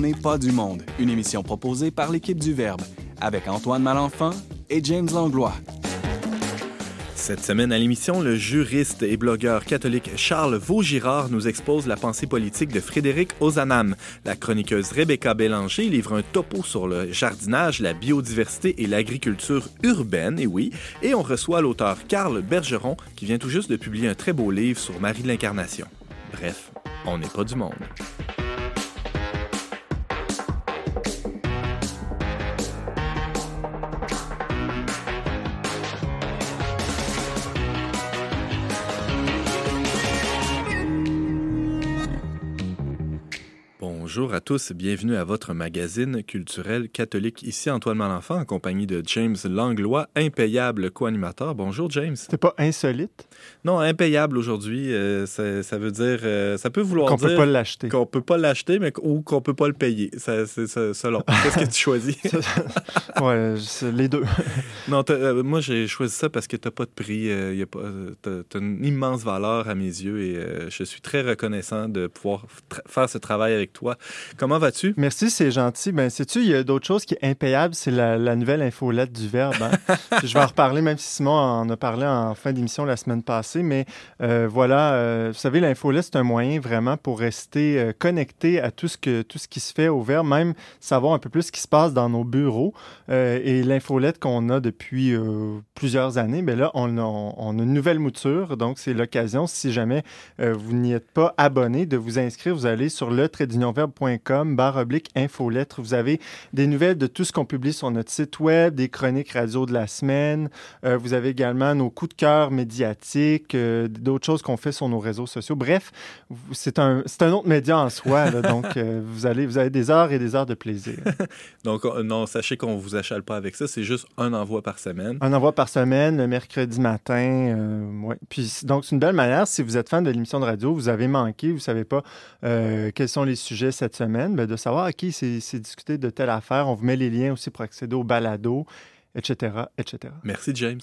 On n'est pas du monde, une émission proposée par l'équipe du Verbe, avec Antoine Malenfant et James Langlois. Cette semaine à l'émission, le juriste et blogueur catholique Charles Vaugirard nous expose la pensée politique de Frédéric Ozanam. La chroniqueuse Rebecca Bélanger livre un topo sur le jardinage, la biodiversité et l'agriculture urbaine, et oui, et on reçoit l'auteur Carl Bergeron qui vient tout juste de publier un très beau livre sur Marie de l'Incarnation. Bref, on n'est pas du monde. Bonjour à tous, bienvenue à votre magazine culturel catholique. Ici Antoine Malenfant en compagnie de James Langlois, impayable co-animateur. Bonjour James. C'est pas insolite? Non, impayable aujourd'hui, euh, ça, veut dire, euh, ça peut vouloir qu'on dire... Qu'on peut pas l'acheter. Qu'on peut pas l'acheter, mais ou qu'on peut pas le payer. C'est selon. Qu'est-ce que tu choisis? ouais, les deux. non, euh, moi j'ai choisi ça parce que t'as pas de prix, y a pas, t'as, une immense valeur à mes yeux et je suis très reconnaissant de pouvoir faire ce travail avec toi. Comment vas-tu? Merci, c'est gentil. Ben, sais-tu, il y a d'autres choses qui est impayable, c'est la, nouvelle infolette du Verbe. Hein. je vais en reparler, même si Simon en a parlé en fin d'émission la semaine passée. Mais euh, voilà, euh, vous savez, l'infolette, c'est un moyen vraiment pour rester euh, connecté à tout ce, que, tout ce qui se fait au Verbe, même savoir un peu plus ce qui se passe dans nos bureaux. et l'infolette qu'on a depuis plusieurs années, mais ben là, on a, on a, une nouvelle mouture. Donc, c'est l'occasion, si jamais vous n'y êtes pas abonné, de vous inscrire. Vous allez sur le trait barre oblique infolettre. Vous avez des nouvelles de tout ce qu'on publie sur notre site web, des chroniques radio de la semaine. Euh, vous avez également nos coups de cœur médiatiques, euh, d'autres choses qu'on fait sur nos réseaux sociaux. Bref, c'est un, un autre média en soi. donc, euh, vous, allez, vous avez des heures et des heures de plaisir. donc, non, sachez qu'on ne vous achale pas avec ça. C'est juste un envoi par semaine. Un envoi par semaine, le mercredi matin. ouais. Puis, donc, c'est une belle manière. Si vous êtes fan de l'émission de radio, vous avez manqué, vous ne savez pas quels sont les sujets cette semaine, ben, de savoir à qui c'est discuté de telle affaire. On vous met les liens aussi pour accéder au balado, etc., etc. Merci, James.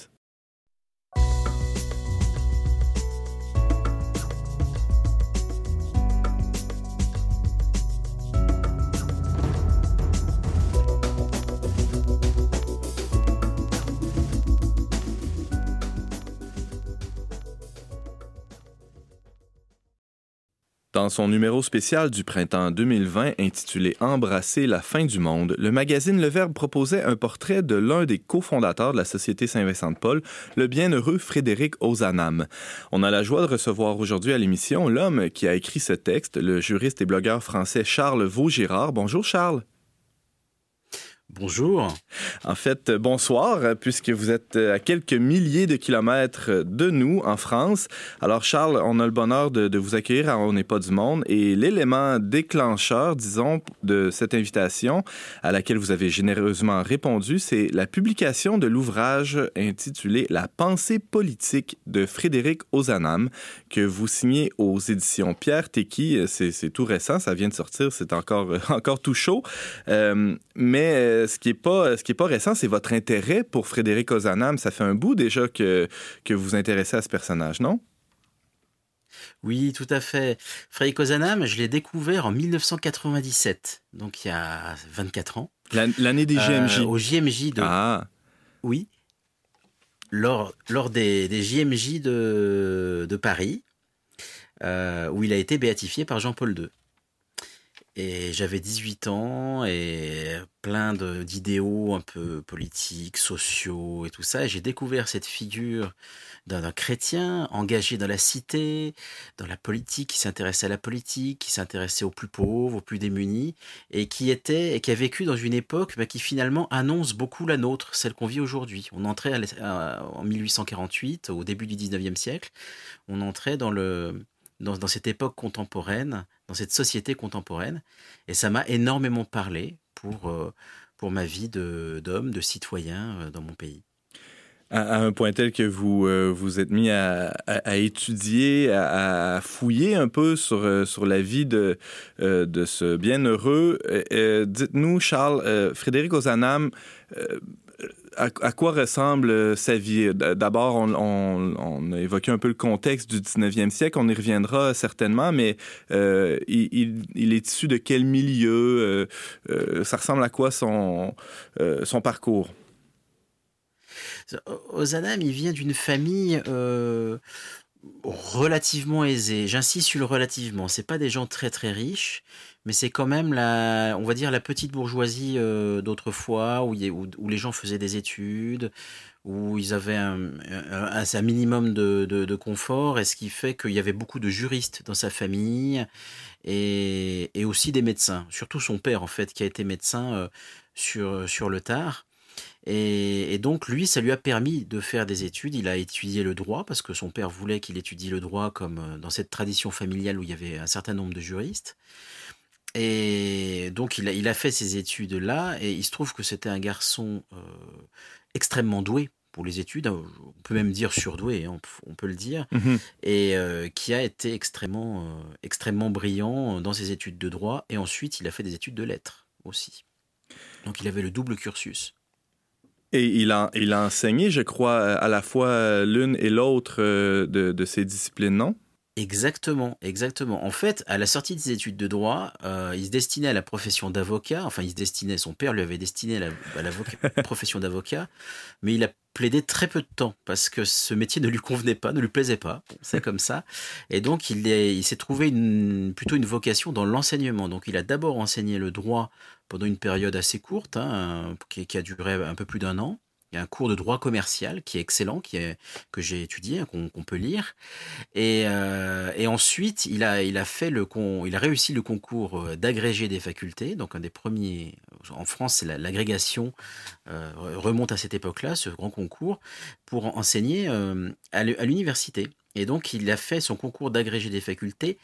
Dans son numéro spécial du printemps 2020 intitulé Embrasser la fin du monde, le magazine Le Verbe proposait un portrait de l'un des cofondateurs de la Société Saint-Vincent-de-Paul, le bienheureux Frédéric Ozanam. On a la joie de recevoir aujourd'hui à l'émission l'homme qui a écrit ce texte, le juriste et blogueur français Charles Vaugirard. Bonjour Charles. Bonjour. En fait, bonsoir, puisque vous êtes à quelques milliers de kilomètres de nous en France. Alors, Charles, on a le bonheur de, vous accueillir à On n'est pas du monde. Et l'élément déclencheur, disons, de cette invitation, à laquelle vous avez généreusement répondu, c'est la publication de l'ouvrage intitulé La pensée politique de Frédéric Ozanam, que vous signez aux éditions Pierre Tequi. C'est tout récent, ça vient de sortir, c'est encore, encore tout chaud. Euh, mais ce qui n'est pas, ce qui est pas récent, c'est votre intérêt pour Frédéric Ozanam. Ça fait un bout déjà que, que vous vous intéressez à ce personnage, non? Oui, tout à fait. Frédéric Ozanam, je l'ai découvert en 1997, donc il y a 24 ans. L'année des JMJ. Euh, au JMJ de. Ah. Oui. Lors, lors des, des JMJ de, de Paris, euh, où il a été béatifié par Jean-Paul II. Et j'avais 18 ans et plein d'idéaux un peu politiques, sociaux et tout ça. Et j'ai découvert cette figure d'un chrétien engagé dans la cité, dans la politique, qui s'intéressait à la politique, qui s'intéressait aux plus pauvres, aux plus démunis, et qui était et qui a vécu dans une époque bah, qui finalement annonce beaucoup la nôtre, celle qu'on vit aujourd'hui. On entrait en 1848, au début du 19e siècle, on entrait dans le dans, cette époque contemporaine, dans cette société contemporaine. Et ça m'a énormément parlé pour, euh, pour ma vie d'homme, de, citoyen euh, dans mon pays. À, un point tel que vous euh, vous êtes mis à, étudier, à, fouiller un peu sur, sur la vie de, de ce bienheureux. Dites-nous, Charles, Frédéric Ozanam, à, quoi ressemble sa vie? D'abord, on, a évoqué un peu le contexte du 19e siècle, on y reviendra certainement, mais il, il, est issu de quel milieu? ça ressemble à quoi son, son parcours? Ozanam, il vient d'une famille relativement aisée. J'insiste sur le relativement. C'est pas des gens très très riches, mais c'est quand même la, on va dire la petite bourgeoisie euh, d'autrefois où, les gens faisaient des études, où ils avaient un, minimum de, confort, et ce qui fait qu'il y avait beaucoup de juristes dans sa famille et, aussi des médecins. Surtout son père en fait, qui a été médecin euh, sur le tard. Et, donc lui, ça lui a permis de faire des études. Il a étudié le droit parce que son père voulait qu'il étudie le droit comme euh, dans cette tradition familiale où il y avait un certain nombre de juristes. Et donc il a, il a fait ces études-là et il se trouve que c'était un garçon euh, extrêmement doué pour les études, on peut même dire surdoué, hein, on, peut le dire, mhm. et euh, qui a été extrêmement, extrêmement brillant dans ses études de droit. Et ensuite, il a fait des études de lettres aussi. Donc il avait le double cursus. Et il a, il a enseigné, je crois, à la fois l'une et l'autre euh, de, de, ces disciplines, non? Exactement, exactement. En fait, à la sortie de ses études de droit, euh, il se destinait à la profession d'avocat. Enfin, il se destinait, son père lui avait destiné à la, profession d'avocat, mais il a plaidé très peu de temps parce que ce métier ne lui convenait pas, ne lui plaisait pas. c'est comme ça. Et donc, il, il s'est trouvé une, plutôt une vocation dans l'enseignement. Donc, il a d'abord enseigné le droit pendant une période assez courte, hein, qui, qui a duré un peu plus d'un an. Il y a un cours de droit commercial qui est excellent, qui est, que j'ai étudié, qu'on peut lire. Et, euh, et, ensuite, il a, il a fait le il a réussi le concours euh, d'agrégé des facultés. Donc un des premiers en France, l'agrégation euh, remonte à cette époque-là, ce grand concours pour enseigner à l'université. Et donc il a fait son concours d'agrégé des facultés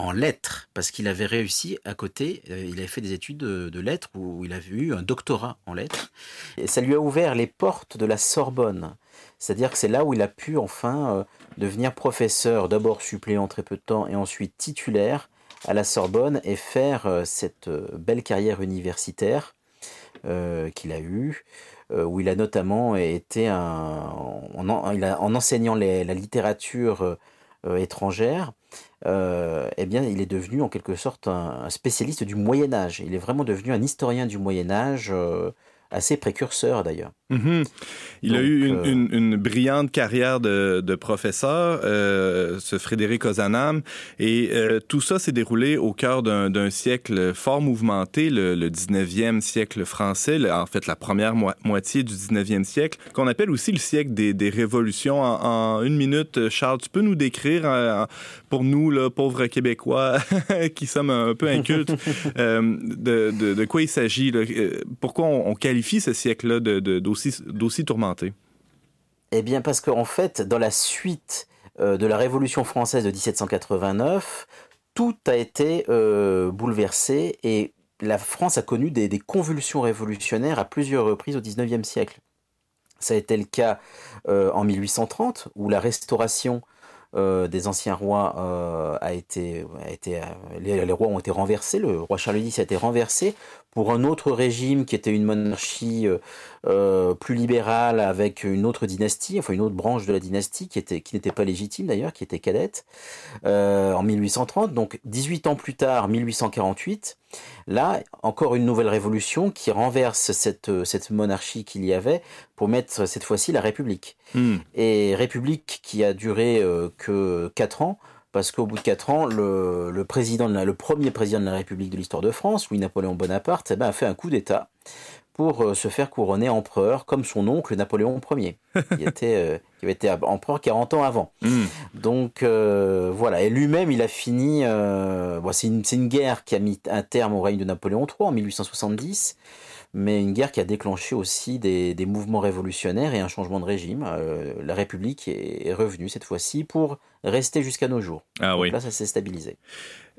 en lettres, parce qu'il avait réussi à côté, euh, il avait fait des études de, lettres où il avait eu un doctorat en lettres. Et ça lui a ouvert les portes de la Sorbonne. C'est-à-dire que c'est là où il a pu enfin euh, devenir professeur, d'abord suppléant très peu de temps et ensuite titulaire à la Sorbonne et faire euh, cette belle carrière universitaire qu'il a eue, où il a notamment été un, en, enseignant la littérature étrangère, euh, eh bien, il est devenu en quelque sorte un, spécialiste du Moyen Âge. Il est vraiment devenu un historien du Moyen Âge. Assez précurseur d'ailleurs. Mhm. Il a eu euh, une, une, brillante carrière de, de professeur, euh, ce Frédéric Ozanam, et euh, tout ça s'est déroulé au cœur d'un siècle fort mouvementé, le, le 19e siècle français, en fait la première moitié du 19e siècle, qu'on appelle aussi le siècle des, des révolutions. En, en, une minute, Charles, tu peux nous décrire, pour nous, là, pauvres Québécois, qui sommes un peu incultes, de, de, de, quoi il s'agit, pourquoi on, on qualifie ce siècle-là d'aussi tourmenté? Eh bien, parce qu'en fait, dans la suite euh, de la Révolution française de 1789, tout a été euh, bouleversé et la France a connu des, convulsions révolutionnaires à plusieurs reprises au 19e siècle. Ça a été le cas euh, en 1830, où la restauration des anciens rois a été, les, rois ont été renversés, le roi Charles X a été renversé pour un autre régime qui était une monarchie euh, euh, plus libérale avec une autre dynastie, enfin une autre branche de la dynastie qui était qui n'était pas légitime d'ailleurs, qui était cadette, euh, en 1830. Donc 18 ans plus tard, 1848, là encore une nouvelle révolution qui renverse cette cette monarchie qu'il y avait pour mettre cette fois-ci la République. Hmm. Et République qui a duré que 4 ans parce qu'au bout de quatre ans, le, premier président de la République de l'histoire de France, Louis-Napoléon Bonaparte, eh ben, a fait un coup d'État pour euh, se faire couronner empereur, comme son oncle Napoléon Ier, qui, était, euh, qui avait été empereur 40 ans avant. Hmm. Donc euh, voilà, et lui-même, il a fini... c'est une, une, guerre qui a mis un terme au règne de Napoléon III en 1870 mais une guerre qui a déclenché aussi des, des mouvements révolutionnaires et un changement de régime. la République est revenue cette fois-ci pour rester jusqu'à nos jours. Ah oui. là, ça s'est stabilisé.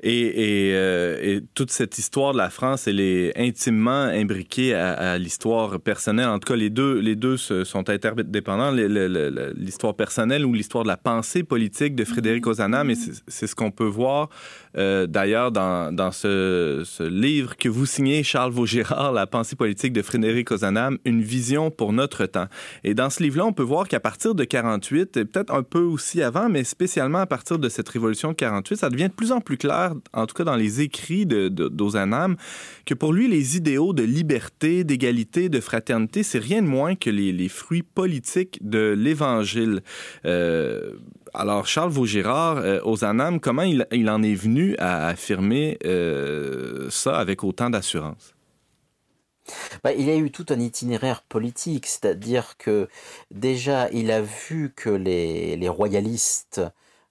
Et, euh, et, toute cette histoire de la France, elle est intimement imbriquée à, à l'histoire personnelle. En tout cas, les deux, les deux sont interdépendants. L'histoire personnelle ou l'histoire de la pensée politique de Frédéric Ozanam, et c'est ce qu'on peut voir euh, d'ailleurs dans, dans ce, ce, livre que vous signez, Charles Vaugirard, La pensée politique de Frédéric Ozanam, une vision pour notre temps. Et dans ce livre-là, on peut voir qu'à partir de 48, et peut-être un peu aussi avant, mais spécialement à partir de cette révolution de 48, ça devient de plus en plus clair, en tout cas dans les écrits d'Ozanam, de, que pour lui, les idéaux de liberté, d'égalité, de fraternité, c'est rien de moins que les, fruits politiques de l'Évangile. Euh, alors, Charles Vaugirard, euh, Ozanam, comment il, en est venu à affirmer euh, ça avec autant d'assurance? Bah, il a eu tout un itinéraire politique, c'est-à-dire que déjà il a vu que les royalistes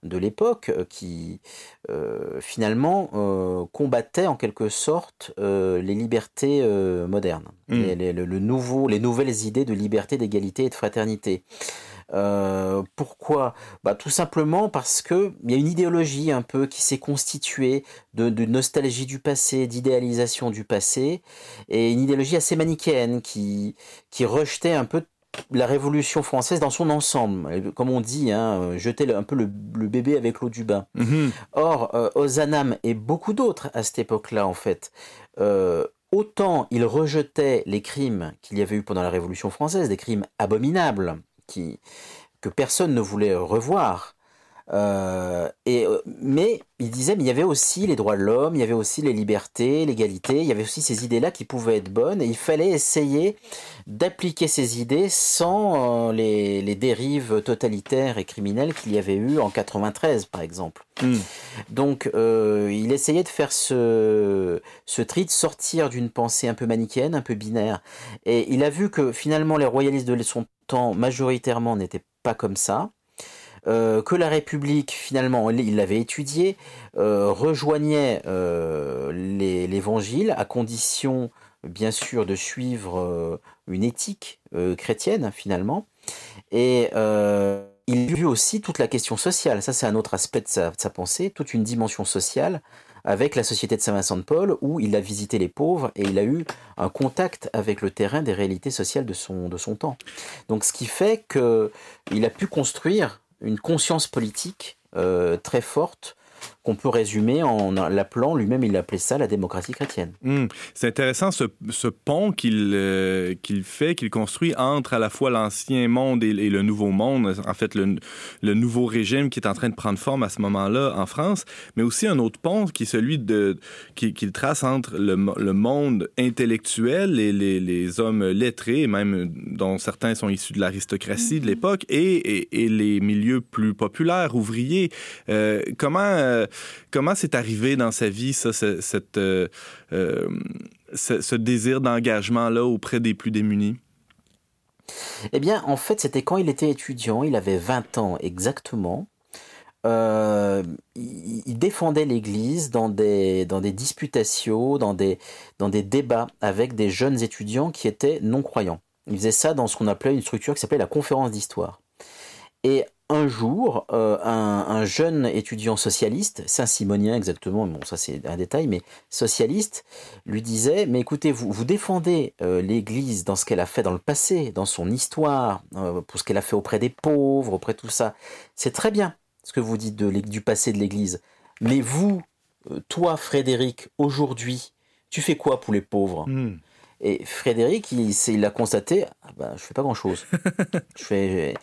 de l'époque euh, qui euh, finalement euh, combattaient en quelque sorte les libertés modernes, Mm. les, les- le, le nouveau, les nouvelles idées de liberté, d'égalité et de fraternité. Euh, pourquoi? Bah, Tout simplement parce que il y a une idéologie un peu qui s'est constituée de, de nostalgie du passé, d'idéalisation du passé, et une idéologie assez manichéenne qui, qui rejetait un peu la Révolution française dans son ensemble. Comme on dit, hein, jeter le- un peu le, le bébé avec l'eau du bain. Mhm. Or, euh, Ozanam et beaucoup d'autres à cette époque-là, en fait, euh, autant ils rejetaient les crimes qu'il y avait eu pendant la Révolution française, des crimes abominables qui, que personne ne voulait revoir. Euh, et, euh, mais il disait, mais il y avait aussi les droits de l'homme, il y avait aussi les libertés, l'égalité, il y avait aussi ces idées-là qui pouvaient être bonnes, et il fallait essayer d'appliquer ces idées sans euh, les, les dérives totalitaires et criminelles qu'il y avait eu en 93, par exemple. Mm. Donc, euh, il essayait de faire ce, ce tri, de sortir d'une pensée un peu manichéenne, un peu binaire. Et il a vu que finalement, les royalistes de son temps, majoritairement, n'étaient pas comme ça. Euh, que la République, finalement, il l'avait étudié, euh, rejoignait euh, l'Évangile à condition, bien sûr, de suivre une éthique chrétienne, finalement. Et il vu aussi toute la question sociale. Ça, c'est un autre aspect de sa, de sa pensée, toute une dimension sociale avec la Société de Saint-Vincent de Paul, où il a visité les pauvres et il a eu un contact avec le terrain des réalités sociales de son, de son temps. Donc, ce qui fait qu'il a pu construire une conscience politique euh, très forte qu'on peut résumer en l'appelant, lui-même il appelait ça la démocratie chrétienne. Mm. C'est intéressant ce, ce pont qu'il euh, qu'il fait, qu'il construit entre à la fois l'ancien monde et, et le nouveau monde, en fait le, le nouveau régime qui est en train de prendre forme à ce moment-là en France, mais aussi un autre pont qui est celui de qui- qu'il trace entre le, mo- le monde intellectuel et les, les hommes lettrés, même dont certains sont issus de l'aristocratie de l'époque, et, et, et les milieux plus populaires, ouvriers. Euh, comment euh, comment c'est arrivé dans sa vie ça, ce- cette euh, euh, ce désir d'engagement-là auprès des plus démunis? Eh bien, en fait, c'était quand il était étudiant, il avait 20 ans exactement. Euh, il, il défendait l'Église dans des, dans des disputations, dans des, dans des débats avec des jeunes étudiants qui étaient non-croyants. Il faisait ça dans ce qu'on appelait une structure qui s'appelait la conférence d'histoire. Et un jour, euh, un, un jeune étudiant socialiste, Saint-Simonien exactement, bon ça c'est un détail, mais socialiste, lui disait, mais écoutez, vous, vous défendez euh, l'Église dans ce qu'elle a fait dans le passé, dans son histoire, euh, pour ce qu'elle a fait auprès des pauvres, auprès de tout ça. C'est très bien ce que vous dites du passé de l'Église. Mais vous, toi Frédéric, aujourd'hui, tu fais quoi pour les pauvres? Mm. Et Frédéric, il, il a constaté, ah ben, je fais pas grand chose. je fais,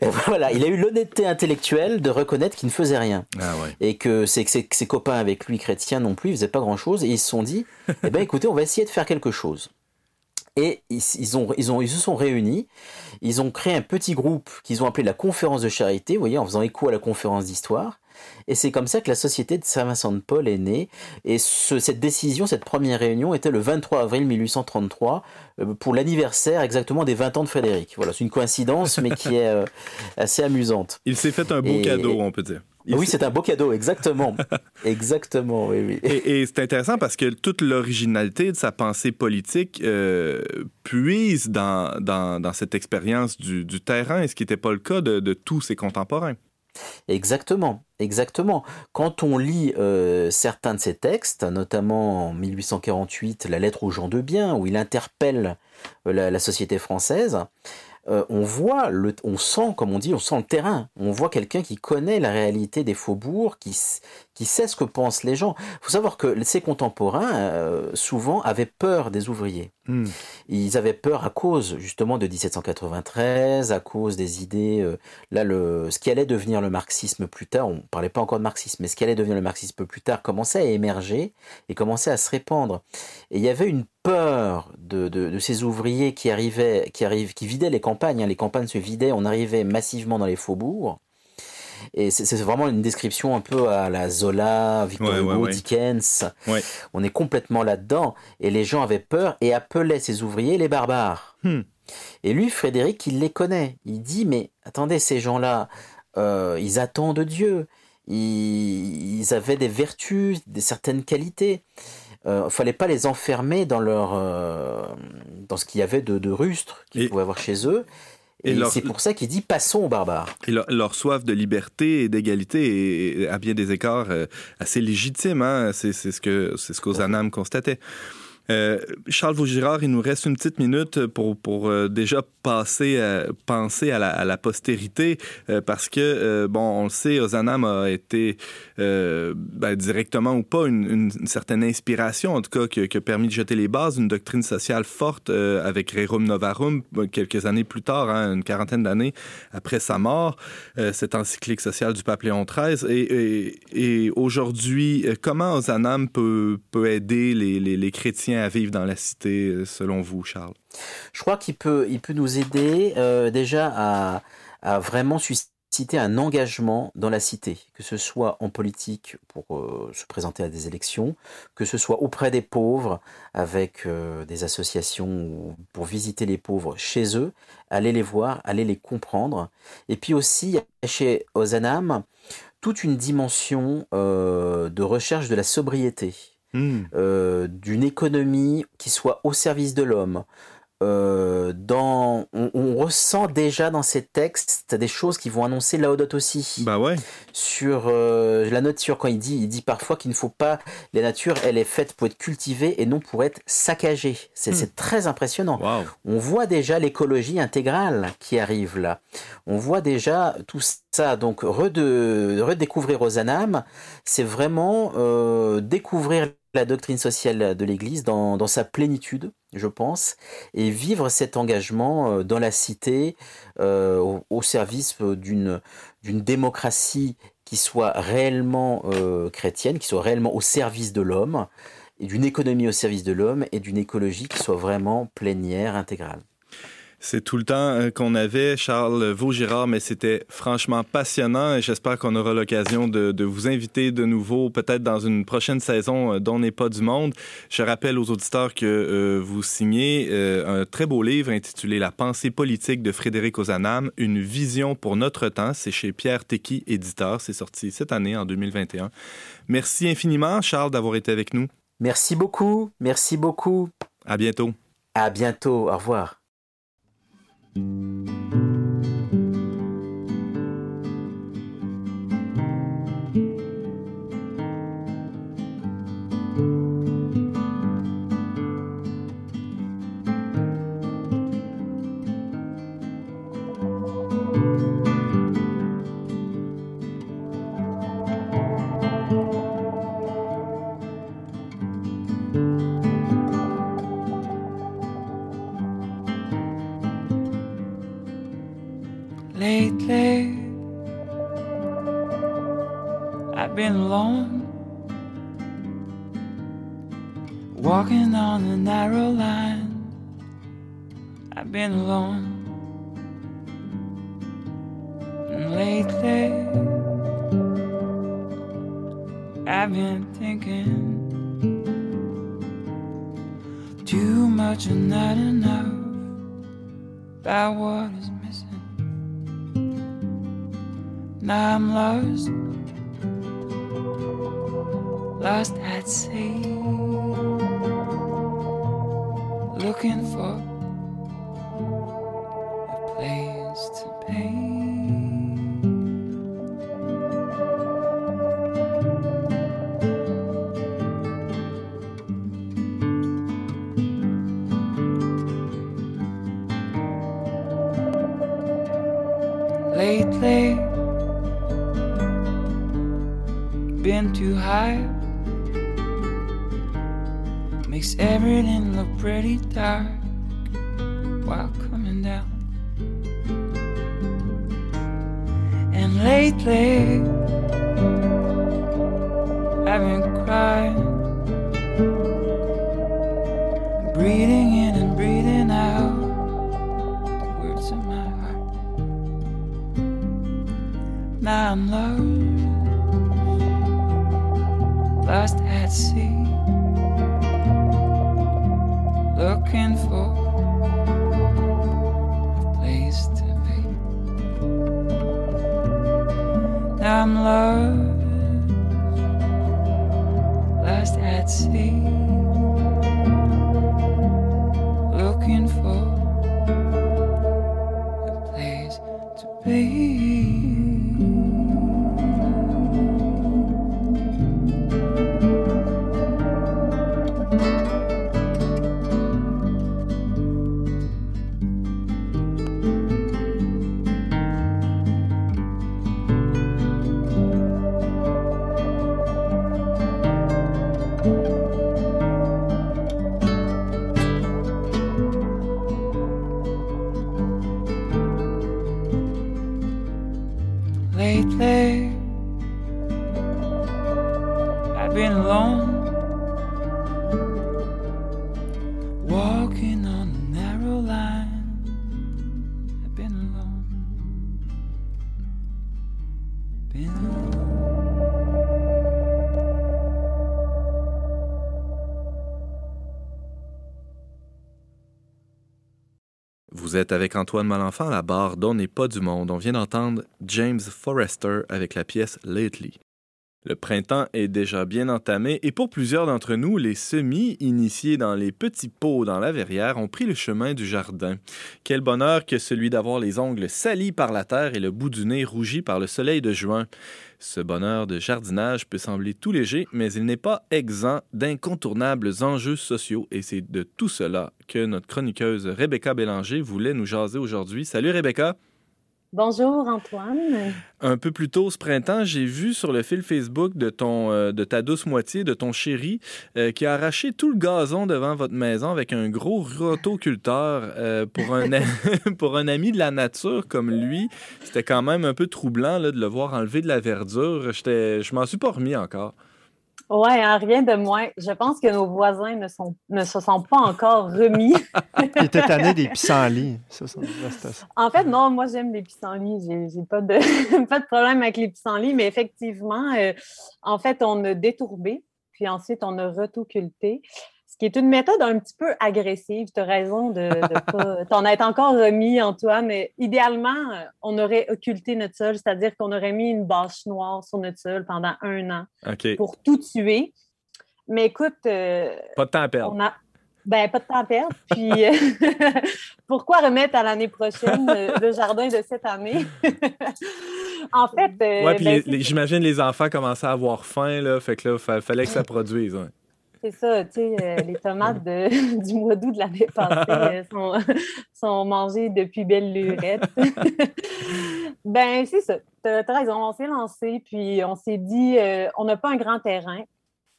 et voilà, il a eu l'honnêteté intellectuelle de reconnaître qu'il ne faisait rien Ah ouais. et que ses, ses, ses copains avec lui chrétiens non plus, ils faisaient pas grand chose et ils se sont dit, eh ben écoutez, on va essayer de faire quelque chose. Et ils, ils ont, ils, ont, ils se sont réunis, ils ont créé un petit groupe qu'ils ont appelé la conférence de charité, vous voyez, en faisant écho à la conférence d'histoire. Et c'est comme ça que la société de Saint-Vincent de Paul est née. Et ce- cette décision, cette première réunion était le 23 avril 1833 euh, pour l'anniversaire exactement des 20 ans de Frédéric. Voilà, c'est une coïncidence, mais qui est euh, assez amusante. Il s'est fait un beau Et- cadeau, on peut dire. Il oui, c'est un beau cadeau, exactement. exactement, oui, oui. Et, et c'est intéressant parce que toute l'originalité de sa pensée politique euh, puise dans, dans, dans cette expérience du, du terrain, ce qui n'était pas le cas de, de tous ses contemporains. Exactement, exactement. Quand on lit euh, certains de ses textes, notamment en 1848, La lettre aux gens de bien, où il interpelle euh, la société française, euh, on voit, le, on sent, comme on dit, on sent le terrain. On voit quelqu'un qui connaît la réalité des faubourgs, qui, qui sait ce que pensent les gens. Il faut savoir que ces contemporains, euh, souvent, avaient peur des ouvriers. Hmm. Ils avaient peur à cause, justement, de 1793, à cause des idées. Euh, là, le, ce qui allait devenir le marxisme plus tard, on ne parlait pas encore de marxisme, mais ce qui allait devenir le marxisme plus tard commençait à émerger et commençait à se répandre. Et il y avait une peur de, de, ces ouvriers qui arrivaient, qui arrivent, qui vidaient les campagnes. Hein. Les campagnes se vidaient, on arrivait massivement dans les faubourgs. Et c'est vraiment une description un peu à la Zola, Victor Hugo, Dickens. On est complètement là-dedans. Et les gens avaient peur et appelaient ces ouvriers les barbares. Hmm. Et lui, Frédéric, il les connaît. Il dit, mais attendez, ces gens-là, euh, ils attendent Dieu. Ils, avaient des vertus, des certaines qualités. Il euh, fallait pas les enfermer dans leur euh, dans ce qu'il y avait de, de rustre qu'ils pouvaient avoir chez eux. Et, c'est pour ça qu'il dit passons aux barbares. Et leur, soif de liberté et d'égalité est, à bien des écarts euh, assez légitime. Hein? C'est ce que c'est ce qu'Ozanam constatait. Euh, Charles Vaugirard, il nous reste une petite minute pour, pour euh, déjà passer, à, penser à la, postérité, euh, parce que, bon, on le sait, Ozanam a été ben, directement ou pas une, certaine inspiration, en tout cas, qui, a permis de jeter les bases d'une doctrine sociale forte avec Rerum Novarum, quelques années plus tard, hein, une quarantaine d'années après sa mort, cette encyclique sociale du pape Léon XIII. Et, aujourd'hui, comment Ozanam peut, peut aider les, les chrétiens à vivre dans la cité, euh, selon vous, Charles? Je crois qu'il peut, il peut nous aider euh, déjà à, vraiment susciter un engagement dans la cité, que ce soit en politique pour euh, se présenter à des élections, que ce soit auprès des pauvres avec des associations pour visiter les pauvres chez eux, aller les voir, aller les comprendre. Et puis aussi, chez Ozanam, toute une dimension de recherche de la sobriété. Hmm. Euh, d'une économie qui soit au service de l'homme. Euh, dans, on, ressent déjà dans ces textes des choses qui vont annoncer Laudote aussi. Bah ouais. Sur euh, la nature, quand il dit, il dit parfois qu'il ne faut pas. La nature, elle est faite pour être cultivée et non pour être saccagée. C'est hmm. très impressionnant. On voit déjà l'écologie intégrale qui arrive là. On voit déjà tout ça. Donc redécouvrir Rosanam, c'est vraiment découvrir la doctrine sociale de l'Église dans, sa plénitude, je pense, et vivre cet engagement euh, dans la cité euh, au, service d'une démocratie qui soit réellement euh, chrétienne, qui soit réellement au service de l'homme, et d'une économie au service de l'homme, et d'une écologie qui soit vraiment plénière, intégrale. C'est tout le temps euh, qu'on avait, Charles Vaugirard, mais c'était franchement passionnant et j'espère qu'on aura l'occasion de, vous inviter de nouveau, peut-être dans une prochaine saison euh, dont n'est pas du monde. Je rappelle aux auditeurs que euh, vous signez un très beau livre intitulé La pensée politique de Frédéric Ozanam, une vision pour notre temps. C'est chez Pierre Tequi, éditeur. C'est sorti cette année, en 2021. Merci infiniment, Charles, d'avoir été avec nous. Merci beaucoup. Merci beaucoup. À bientôt. À bientôt. Au revoir. Thank you. I've been alone, walking on a narrow line. I've been alone, and lately I've been thinking too much and not enough about what is I'm lost, lost at sea, looking for. 每一 êtes avec Antoine Malenfant à la barre d'On n'est pas du monde. On vient d'entendre James Forrester avec la pièce Lately. Le printemps est déjà bien entamé et pour plusieurs d'entre nous, les semis initiés dans les petits pots dans la verrière ont pris le chemin du jardin. Quel bonheur que celui d'avoir les ongles salis par la terre et le bout du nez rougi par le soleil de juin. Ce bonheur de jardinage peut sembler tout léger, mais il n'est pas exempt d'incontournables enjeux sociaux et c'est de tout cela que notre chroniqueuse Rebecca Bélanger voulait nous jaser aujourd'hui. Salut Rebecca! Bonjour Antoine. Un peu plus tôt ce printemps, j'ai vu sur le fil Facebook de, ton, euh, de ta douce moitié, de ton chéri, euh, qui a arraché tout le gazon devant votre maison avec un gros rotoculteur euh, pour, un, pour un ami de la nature comme lui. C'était quand même un peu troublant là, de le voir enlever de la verdure. Je m'en suis pas remis encore. Oui, hein, rien de moins. Je pense que nos voisins ne, sont, ne se sont pas encore remis. Il était tanné des pissenlits. Ça, ça, ça. En fait, non, moi j'aime les pissenlits. J'ai pas de, pas de problème avec les pissenlits, mais effectivement, euh, en fait, on a détourbé, puis ensuite on a retoculté. Qui est une méthode un petit peu agressive. Tu as raison de ne pas t'en être encore remis, Antoine. Mais idéalement, on aurait occulté notre sol, c'est-à-dire qu'on aurait mis une bâche noire sur notre sol pendant un an pour tout tuer. Mais écoute, euh, Pas de temps à perdre. on a. Ben, pas de temps à perdre. Puis, euh, pourquoi remettre à l'année prochaine euh, le jardin de cette année? en fait. euh, Ouais, puis ben, j'imagine les enfants commençaient à avoir faim, là. Fait que là, fa- fallait que ça produise. C'est ça, tu sais, euh, les tomates de- du mois d'août de l'année passée euh, sont, sont mangées depuis belle lurette. ben, c'est ça. T'as t'as raison, on s'est lancé, puis on s'est dit, euh, on n'a pas un grand terrain.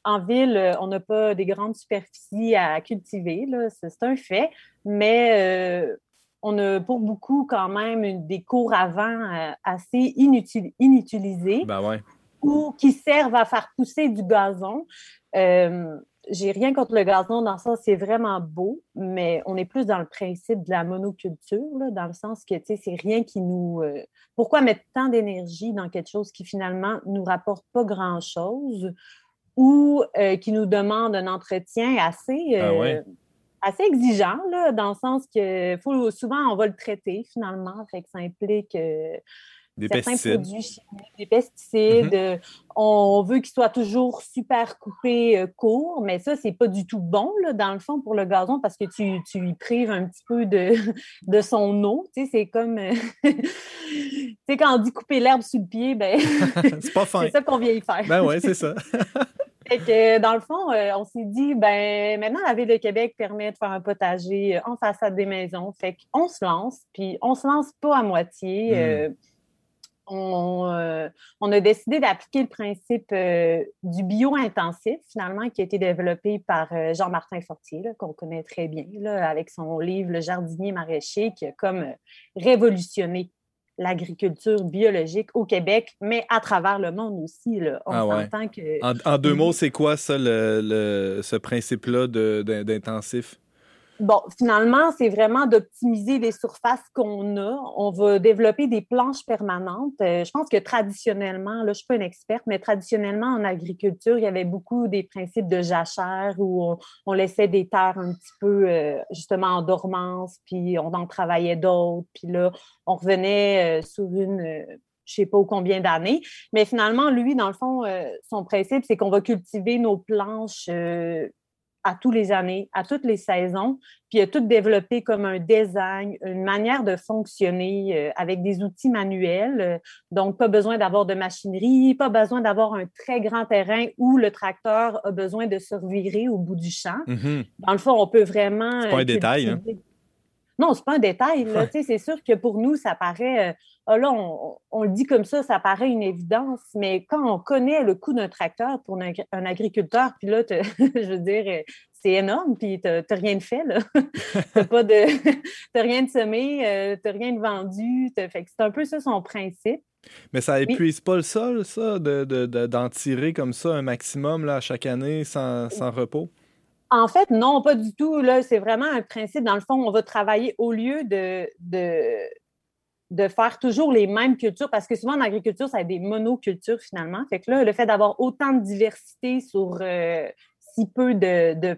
En ville, on n'a pas des grandes superficies à cultiver, c'est un fait, mais euh, on a pour beaucoup quand même une- des cours euh, assez inutil- inutilisés Ben ouais. ou qui servent à faire pousser du gazon. Euh, j'ai rien contre le gazon dans le sens c'est vraiment beau, mais on est plus dans le principe de la monoculture, là, dans le sens que tu sais, c'est rien qui nous. euh, pourquoi mettre tant d'énergie dans quelque chose qui finalement nous rapporte pas grand-chose ou euh, qui nous demande un entretien assez. Ah ouais. euh, assez exigeant, là, dans le sens que faut, souvent, on va le traiter finalement. Fait que ça implique Des certains pesticides. produits chimiques, des pesticides. Mhm. euh, on veut qu'ils soient toujours super coupés euh, courts, mais ça, c'est pas du tout bon, là, dans le fond, pour le gazon, parce que tu, tu y prives un petit peu de, de son eau. Tu sais, c'est comme... euh, tu sais, quand on dit couper l'herbe sous le pied, ben, C'est pas fin. c'est ça qu'on vient y faire. Ben ouais, c'est ça. Fait que, dans le fond, euh, on s'est dit, ben maintenant, la Ville de Québec permet de faire un potager en façade des maisons. Fait qu'on se lance, puis on se lance pas à moitié. Mm. euh, on, euh, on a décidé d'appliquer le principe euh, du bio-intensif, finalement, qui a été développé par euh, Jean-Martin Fortier, qu'on connaît très bien, là, avec son livre Le jardinier maraîcher, qui a comme révolutionné l'agriculture biologique au Québec, mais à travers le monde aussi. Là. On Ah ouais. s'entend que... En, en deux mots, c'est quoi ça, le, le- ce principe-là d'intensif? Bon, finalement, c'est vraiment d'optimiser les surfaces qu'on a. On va développer des planches permanentes. Euh, je pense que traditionnellement, là, je ne suis pas une experte, mais traditionnellement, en agriculture, il y avait beaucoup des principes de jachère où on, laissait des terres un petit peu, euh, justement, en dormance, puis on en travaillait d'autres. Puis là, on revenait euh, sur une... je ne sais pas combien d'années. Mais finalement, lui, dans le fond, son principe, c'est qu'on va cultiver nos planches à tous les années, à toutes les saisons, puis il a tout développé comme un design, une manière de fonctionner euh, avec des outils manuels. euh, donc, pas besoin d'avoir de machinerie, pas besoin d'avoir un très grand terrain où le tracteur a besoin de se revirer au bout du champ. Mhm. Dans le fond, on peut vraiment. C'est pas un euh, détail, hein? Non, c'est pas un détail. là. C'est sûr que pour nous, ça paraît. euh, ah là, on, on le dit comme ça, ça paraît une évidence, mais quand on connaît le coût d'un tracteur pour un, agri- un agriculteur, puis là, je veux dire, euh, c'est énorme, puis tu n'as rien de fait, là. Tu pas de. t'as rien de semé, euh, tu rien de vendu. t'as- Fait que c'est un peu ça son principe. Mais ça épuise pas le sol, ça, de- de- de- d'en tirer comme ça un maximum là, chaque année sans, sans repos? En fait, non, pas du tout. C'est vraiment un principe. Dans le fond, on va travailler au lieu de, faire toujours les mêmes cultures, parce que souvent en agriculture, ça a des monocultures finalement. Fait là, le fait d'avoir autant de diversité sur euh, si peu de,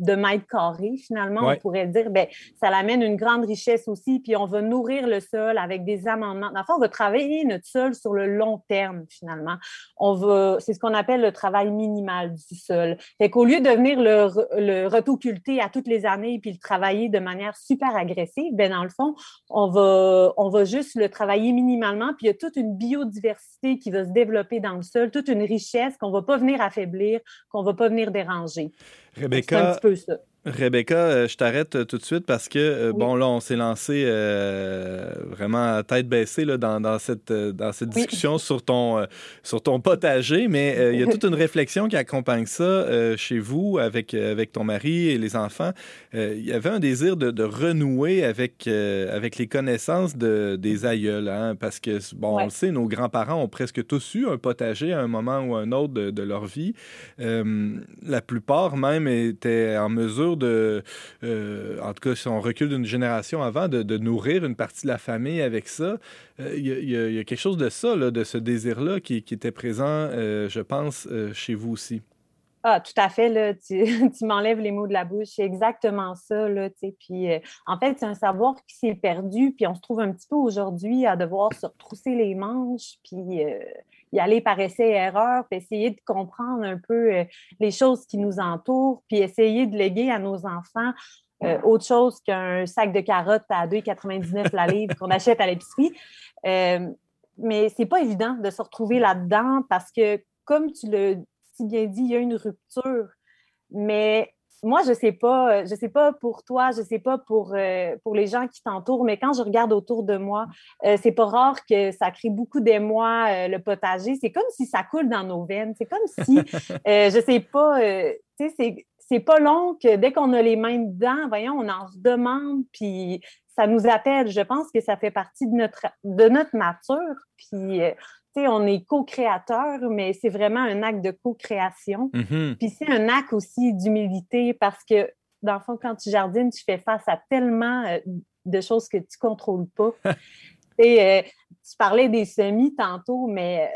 de mètres carrés, finalement, Ouais. on pourrait dire, ben, ça amène une grande richesse aussi, puis on va nourrir le sol avec des amendements. Dans le fond, on va travailler notre sol sur le long terme, finalement. On va, c'est ce qu'on appelle le travail minimal du sol. Fait qu'au lieu de venir le, le retoculter à toutes les années puis le travailler de manière super agressive, ben dans le fond, on va, on va juste le travailler minimalement, puis il y a toute une biodiversité qui va se développer dans le sol, toute une richesse qu'on va pas venir affaiblir, qu'on va pas venir déranger. Rebecca. Rebecca, euh, je t'arrête euh, tout de suite parce que, euh, Oui. bon, là, on s'est lancé euh, vraiment à tête baissée là, dans, dans cette, dans cette Oui. discussion sur, ton, euh, sur ton potager, mais euh, il y a toute une réflexion qui accompagne ça chez vous avec, avec ton mari et les enfants. Il y avait un désir de, de renouer avec, avec les connaissances de, des aïeuls, hein, parce que, bon, on le sait, nos grands-parents ont presque tous eu un potager à un moment ou un autre de, de leur vie. La plupart même étaient en mesure de, euh, en tout cas si on recule d'une génération avant, de, nourrir une partie de la famille avec ça. Euh, Il y, a- quelque chose de ça, de ce désir-là qui, était présent, euh, je pense, chez vous aussi. Ah, tout à fait, tu, m'enlèves les mots de la bouche. C'est exactement ça. Puis, en fait, c'est un savoir qui s'est perdu, puis on se trouve un petit peu aujourd'hui à devoir se retrousser les manches, y aller par essai et erreur, puis essayer de comprendre un peu euh, les choses qui nous entourent, puis essayer de léguer à nos enfants euh, autre chose qu'un sac de carottes à 2,99 la livre qu'on achète à l'épicerie. Euh, mais c'est pas évident de se retrouver là-dedans parce que, comme tu l'as si bien dit, il y a une rupture. Mais moi, je sais pas, je sais pas pour toi, je sais pas pour, euh, pour les gens qui t'entourent, mais quand je regarde autour de moi, euh, c'est pas rare que ça crée beaucoup d'émoi, euh, le potager. C'est comme si ça coule dans nos veines. C'est comme si, euh, je sais pas, euh, tu sais, c'est c'est pas long que dès qu'on a les mains dedans, voyons, on en redemande, puis ça nous appelle. Je pense que ça fait partie de notre, de notre nature. Puis, on est co-créateur, mais c'est vraiment un acte de co-création. Mhm. Puis c'est un acte aussi d'humilité parce que, dans le fond, quand tu jardines, tu fais face à tellement euh, de choses que tu ne contrôles pas. Et, euh, tu parlais des semis tantôt, mais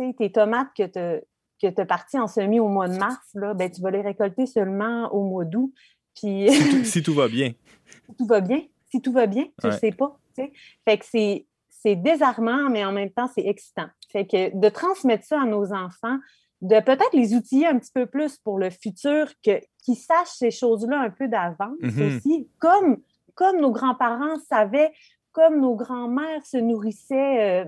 euh, tes tomates que tu que tu as parties en semis au mois de mars, là, ben, tu vas les récolter seulement au mois d'août. Puis Si, tout, si tout va bien. tout va bien. Si tout va bien, tu ne Ouais. sais pas. Fait que c'est, c'est désarmant, mais en même temps, c'est excitant. Fait que de transmettre ça à nos enfants, de peut-être les outiller un petit peu plus pour le futur, qu'ils sachent ces choses-là un peu d'avance Mhm. aussi, comme, comme nos grands-parents savaient, comme nos grands-mères se nourrissaient euh,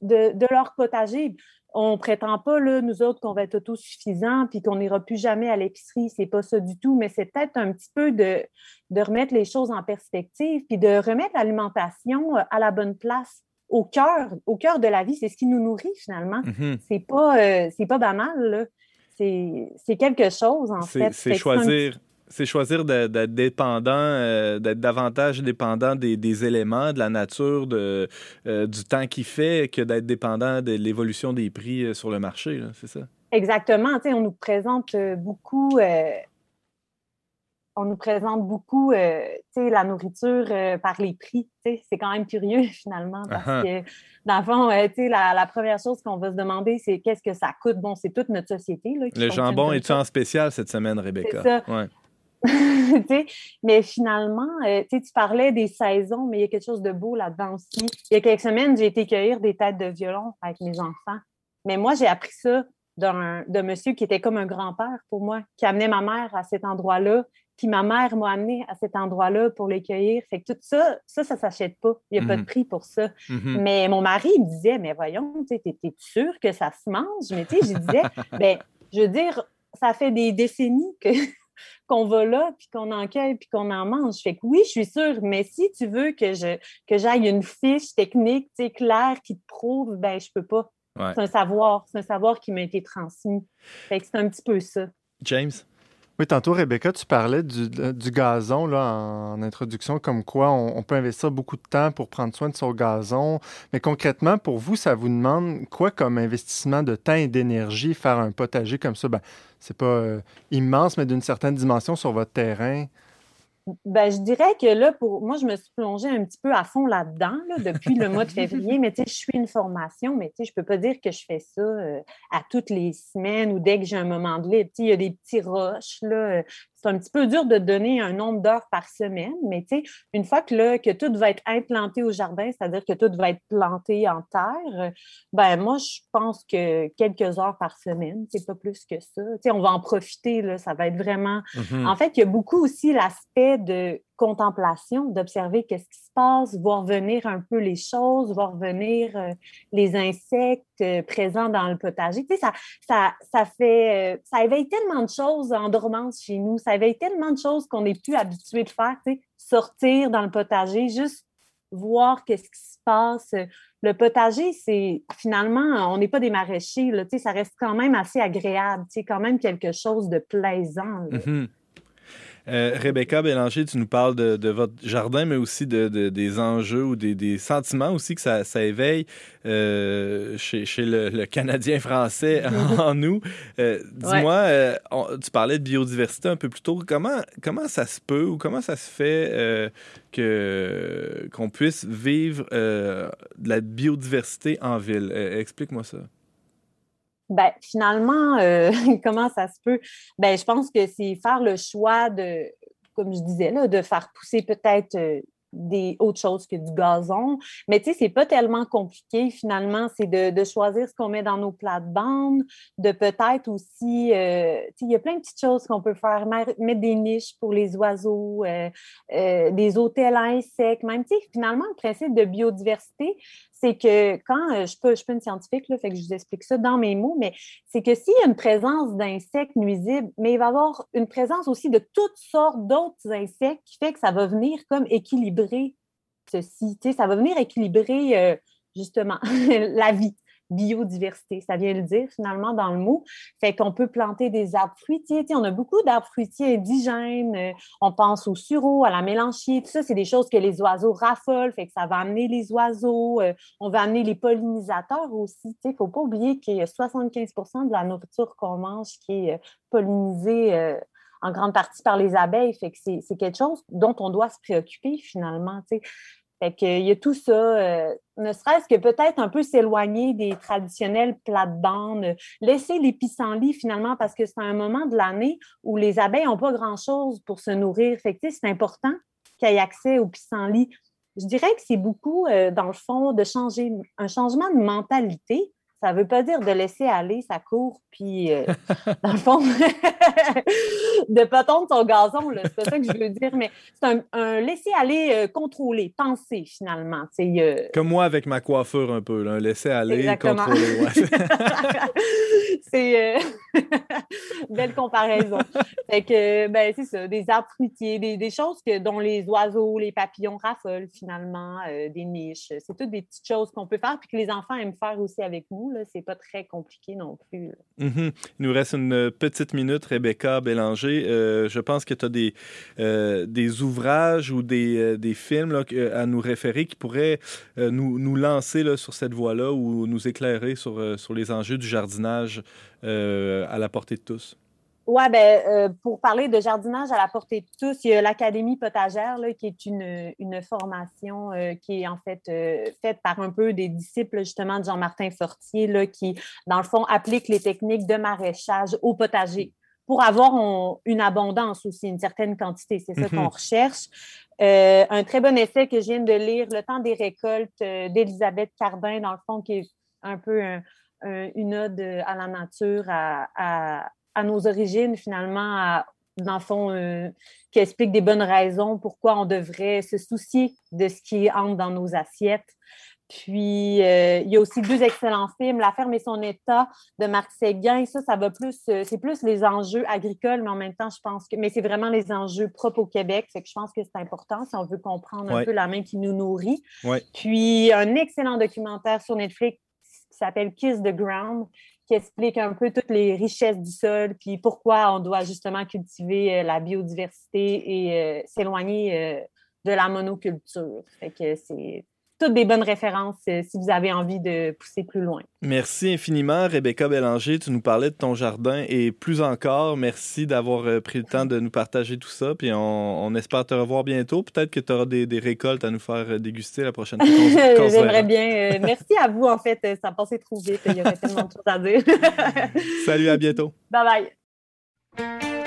de, de leur potager. On prétend pas, là, nous autres, qu'on va être autosuffisants puis qu'on n'ira plus jamais à l'épicerie. C'est pas ça du tout, mais c'est peut-être un petit peu de, de remettre les choses en perspective puis de remettre l'alimentation euh, à la bonne place. Au cœur, au cœur de la vie. C'est ce qui nous nourrit finalement. Mhm. C'est pas, euh, c'est pas banal. C'est quelque chose, en C'est fait. c'est un choisir. C'est choisir d'être dépendant, euh, d'être davantage dépendant des, des éléments, de la nature, de, euh, du temps qu'il fait, que d'être dépendant de l'évolution des prix sur le marché. C'est ça? Exactement. On nous présente beaucoup, on nous présente beaucoup, euh, la nourriture euh, par les prix. C'est quand même curieux finalement parce ah. que dans le fond, euh, la, la première chose qu'on va se demander, c'est qu'est-ce que ça coûte? Bon, c'est toute notre société là, qui Le jambon ça. en spécial cette semaine, Rebecca? ça. Ouais. Mais finalement, tu parlais des saisons, mais il y a quelque chose de beau là-dedans aussi. Il y a quelques semaines, j'ai été cueillir des têtes de violon avec mes enfants. Mais moi, j'ai appris ça d'un d'un monsieur qui était comme un grand-père pour moi, qui amenait ma mère à cet endroit-là, puis ma mère m'a amené à cet endroit-là pour les cueillir. Fait que tout ça, ça, ça s'achète pas. Il n'y a pas de Mhm. prix pour ça. Mhm. Mais mon mari, il me disait, mais voyons, t'es sûr que ça se mange? Mais tu sais, je disais, ben, je veux dire, ça fait des décennies que qu'on va là, puis qu'on en cueille, puis qu'on en mange. Fait que oui, je suis sûre, mais si tu veux que je que j'aille une fiche technique, tu sais, claire, qui te prouve, ben, je peux pas. Ouais. C'est un savoir, c'est un savoir qui m'a été transmis. Fait que c'est un petit peu ça. James? Oui, tantôt, Rebecca, tu parlais du, gazon en introduction, comme quoi on, on peut investir beaucoup de temps pour prendre soin de son gazon. Mais concrètement, pour vous, ça vous demande quoi comme investissement de temps et d'énergie faire un potager comme ça? Ben, c'est pas euh, immense, mais d'une certaine dimension sur votre terrain. Ben, je dirais que là, pour moi, je me suis plongée un petit peu à fond là-dedans là, depuis le mois de février. Mais tu sais, je suis une formation, mais tu sais, je peux pas dire que je fais ça euh, à toutes les semaines ou dès que j'ai un moment de libre. Tu sais, il y a des petits rushs, là. C'est un petit peu dur de donner un nombre d'heures par semaine, mais tu sais, une fois que, là, que tout va être implanté au jardin, c'est-à-dire que tout va être planté en terre, ben moi, je pense que quelques heures par semaine, c'est pas plus que ça. Tu sais, on va en profiter, là, ça va être vraiment Mhm. en fait, il y a beaucoup aussi l'aspect de contemplation, d'observer qu'est-ce qui se voir venir un peu les choses, voir venir euh, les insectes euh, présents dans le potager. Tu sais, ça, ça, ça fait, euh, ça éveille tellement de choses en dormance chez nous. Ça éveille tellement de choses qu'on n'est plus habitué de faire. Tu sais, sortir dans le potager, juste voir qu'est-ce qui se passe. Le potager, c'est finalement, on n'est pas des maraîchers, là, tu sais, ça reste quand même assez agréable, tu sais, quand même quelque chose de plaisant. Euh, Rebecca Bélanger, tu nous parles de, de votre jardin, mais aussi de, de- des enjeux ou des, des sentiments aussi que ça, ça éveille euh, chez, chez le, le Canadien français en nous. Euh, Dis-moi, tu parlais de biodiversité un peu plus tôt. Comment, comment ça se peut ou comment ça se fait que, qu'on puisse vivre de la biodiversité en ville? Explique-moi ça. Ben, finalement, euh, comment ça se peut? Ben, je pense que c'est faire le choix de, comme je disais, là, de faire pousser peut-être euh, des autres choses que du gazon. Mais tu sais, c'est pas tellement compliqué finalement. C'est de, choisir ce qu'on met dans nos plates-bandes, de peut-être aussi, euh, tu sais, il y a plein de petites choses qu'on peut faire, mettre des niches pour les oiseaux, des hôtels à insectes, même, tu sais, finalement, le principe de biodiversité, c'est que quand, euh, je suis pas, je suis pas une scientifique, là, fait que je vous explique ça dans mes mots, mais c'est que s'il y a une présence d'insectes nuisibles, mais il va y avoir une présence aussi de toutes sortes d'autres insectes qui fait que ça va venir comme équilibrer ceci. Ça va venir équilibrer euh, justement la vie. Biodiversité, ça vient le dire finalement dans le mot. Fait qu'on peut planter des arbres fruitiers. On a beaucoup d'arbres fruitiers indigènes. Euh, on pense au sureau, à la mélanchier. Tout ça, c'est des choses que les oiseaux raffolent. Fait que ça va amener les oiseaux. Euh, on va amener les pollinisateurs aussi. Il ne faut pas oublier qu'il y a 75% de la nourriture qu'on mange qui est euh, pollinisée en grande partie par les abeilles. Fait que c'est quelque chose dont on doit se préoccuper finalement. Fait qu'il y a tout ça, euh, ne serait-ce que peut-être un peu s'éloigner des traditionnelles plates-bandes, laisser les pissenlits finalement, parce que c'est un moment de l'année où les abeilles n'ont pas grand-chose pour se nourrir. Fait que, c'est important qu'il y ait accès aux pissenlits. Je dirais que c'est beaucoup, euh, dans le fond, de changer, un changement de mentalité Ça ne veut pas dire de laisser aller sa cour, puis euh, dans le fond, de pas tondre son gazon, c'est pas ça que je veux dire, mais c'est un, un laisser aller euh, contrôlé, pensé finalement. euh, Comme moi avec ma coiffure un peu, là, un laisser aller, Exactement. contrôler. ouais. c'est euh, belle comparaison. Fait que ben c'est ça, des arbres fruitiers, des, des choses que dont les oiseaux, les papillons raffolent finalement, euh, des niches. C'est toutes des petites choses qu'on peut faire puis que les enfants aiment faire aussi avec nous. Là, c'est pas très compliqué non plus. Mhm. Il nous reste une petite minute, Rebecca Bélanger. Euh, je pense que tu as des, euh, des ouvrages ou des, euh, des films à nous référer qui pourraient euh, nous, nous lancer sur cette voie-là ou nous éclairer sur, euh, sur les enjeux du jardinage euh, à la portée de tous. Ouais, ben, euh, pour parler de jardinage à la portée de tous, il y a l'Académie potagère, là, qui est une, une formation euh, qui est en fait euh, faite par un peu des disciples justement de Jean-Martin Fortier, là, qui, dans le fond, applique les techniques de maraîchage au potager pour avoir on- une abondance aussi, une certaine quantité. C'est ça Mhm. qu'on recherche. Euh, un très bon essai que je viens de lire, Le temps des récoltes euh, d'Elisabeth Cardin, dans le fond, qui est un peu un- un- une ode à la nature, à, à- à nos origines, finalement, à- dans le fond, euh, qui explique des bonnes raisons pourquoi on devrait se soucier de ce qui entre dans nos assiettes. Puis, euh, il y a aussi deux excellents films, La ferme et son état de Marc Séguin. Ça, ça va plus, euh, c'est plus les enjeux agricoles, mais en même temps, je pense que, mais c'est vraiment les enjeux propres au Québec. Fait que je pense que c'est important si on veut comprendre un Ouais. peu la main qui nous nourrit. Ouais. Puis, un excellent documentaire sur Netflix qui s'appelle Kiss the Ground, qui explique un peu toutes les richesses du sol, puis pourquoi on doit justement cultiver euh, la biodiversité et euh, s'éloigner euh, de la monoculture. Fait que c'est toutes des bonnes références euh, si vous avez envie de pousser plus loin. Merci infiniment, Rebecca Bélanger. Tu nous parlais de ton jardin et plus encore, merci d'avoir euh, pris le temps de nous partager tout ça. Puis on, on espère te revoir bientôt. Peut-être que tu auras des, des récoltes à nous faire euh, déguster la prochaine fois. J'aimerais bien. euh, merci à vous, en fait. Ça passé trop vite. Il y aurait tellement de choses à dire. Salut, à bientôt. bye bye.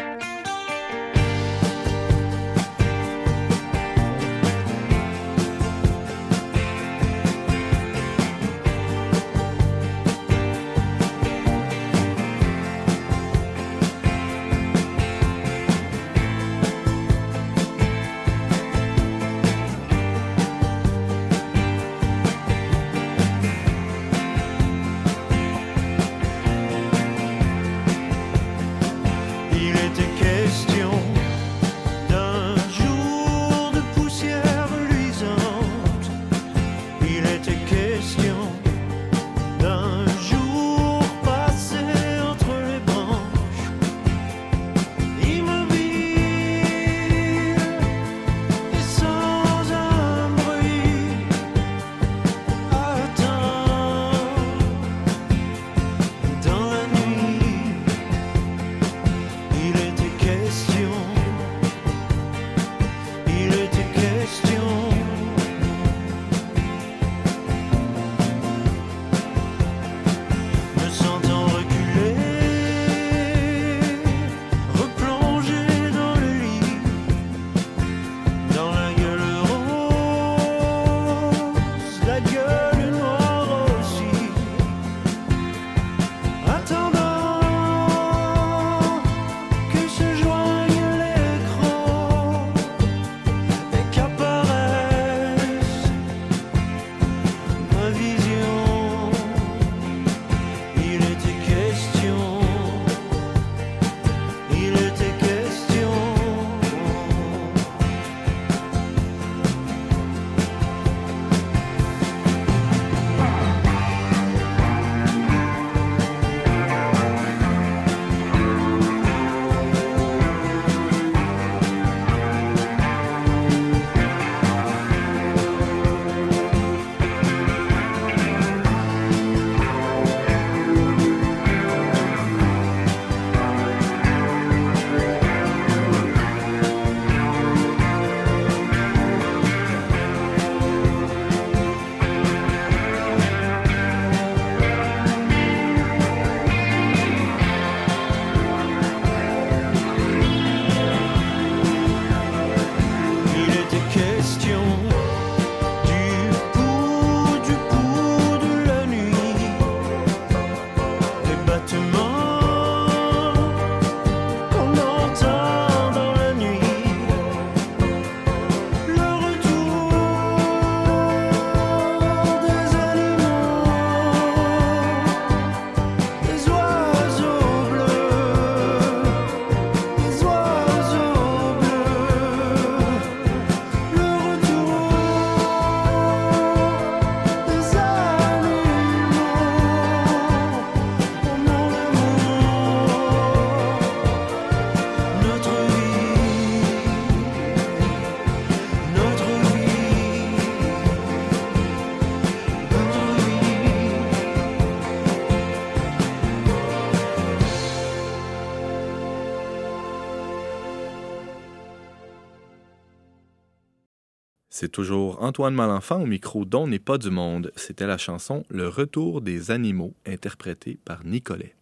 Toujours Antoine Malenfant au micro dont n'est pas du monde. C'était la chanson Le retour des animaux, interprétée par Nicolet.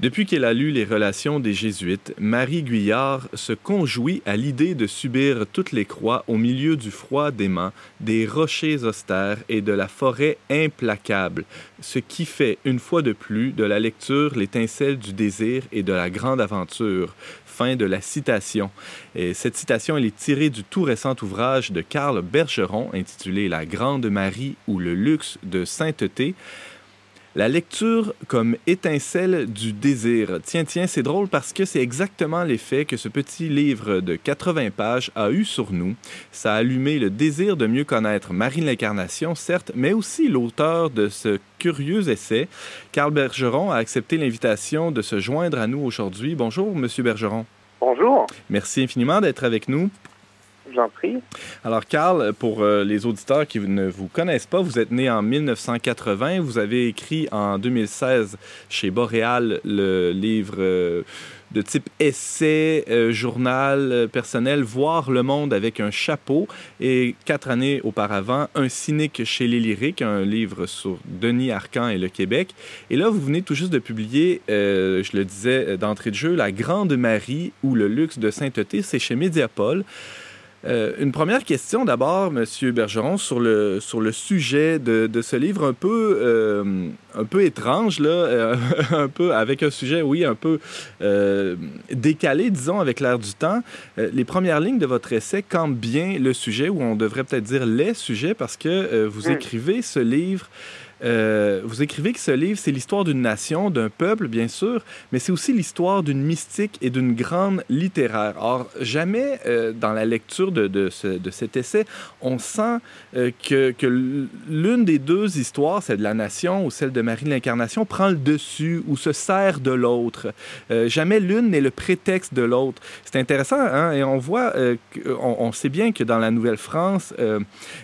Depuis qu'elle a lu les relations des Jésuites, Marie Guyard se conjouit à l'idée de subir toutes les croix au milieu du froid dément, des rochers austères et de la forêt implacable, ce qui fait, une fois de plus, de la lecture l'étincelle du désir et de la grande aventure. Fin de la citation. Et cette citation, est tirée du tout récent ouvrage de Karl Bergeron intitulé La Grande Marie ou le luxe de sainteté. La lecture comme étincelle du désir. Tiens, tiens, c'est drôle parce que c'est exactement l'effet que ce petit livre de 80 pages a eu sur nous. Ça a allumé le désir de mieux connaître Marie l'Incarnation, certes, mais aussi l'auteur de ce curieux essai. Carl Bergeron a accepté l'invitation de se joindre à nous aujourd'hui. Bonjour, Monsieur Bergeron. Bonjour, Merci infiniment d'être avec nous. Alors, Carl, pour euh, les auditeurs qui ne vous connaissent pas, vous êtes né en 1980. Vous avez écrit en 2016 chez Boréal le livre euh, de type essai, euh, journal personnel, Voir le monde avec un chapeau. Et quatre années auparavant, Un cynique chez les lyriques, un livre sur Denis Arcan et le Québec. Et là, vous venez tout juste de publier, je le disais d'entrée de jeu, La Grande Marie ou le luxe de sainteté. C'est chez Mediapol. Euh, une première question d'abord, Monsieur Bergeron, sur le, sur le sujet de, de ce livre un peu, euh, un peu étrange, là, euh, un peu avec un sujet, oui, un peu décalé, disons, avec l'air du temps. Les premières lignes de votre essai campent bien le sujet, ou on devrait peut-être dire les sujets, parce que vous Mm. écrivez ce livre. Euh, vous écrivez que ce livre, c'est l'histoire d'une nation, d'un peuple, bien sûr, mais c'est aussi l'histoire d'une mystique et d'une grande littéraire. Or, jamais euh, dans la lecture de, de, ce- de cet essai, on sent euh, que, l'une des deux histoires, celle de la nation ou celle de Marie l'Incarnation, prend le dessus ou se sert de l'autre. Jamais l'une n'est le prétexte de l'autre. C'est intéressant, hein? Et on voit, on, sait bien que dans la Nouvelle-France,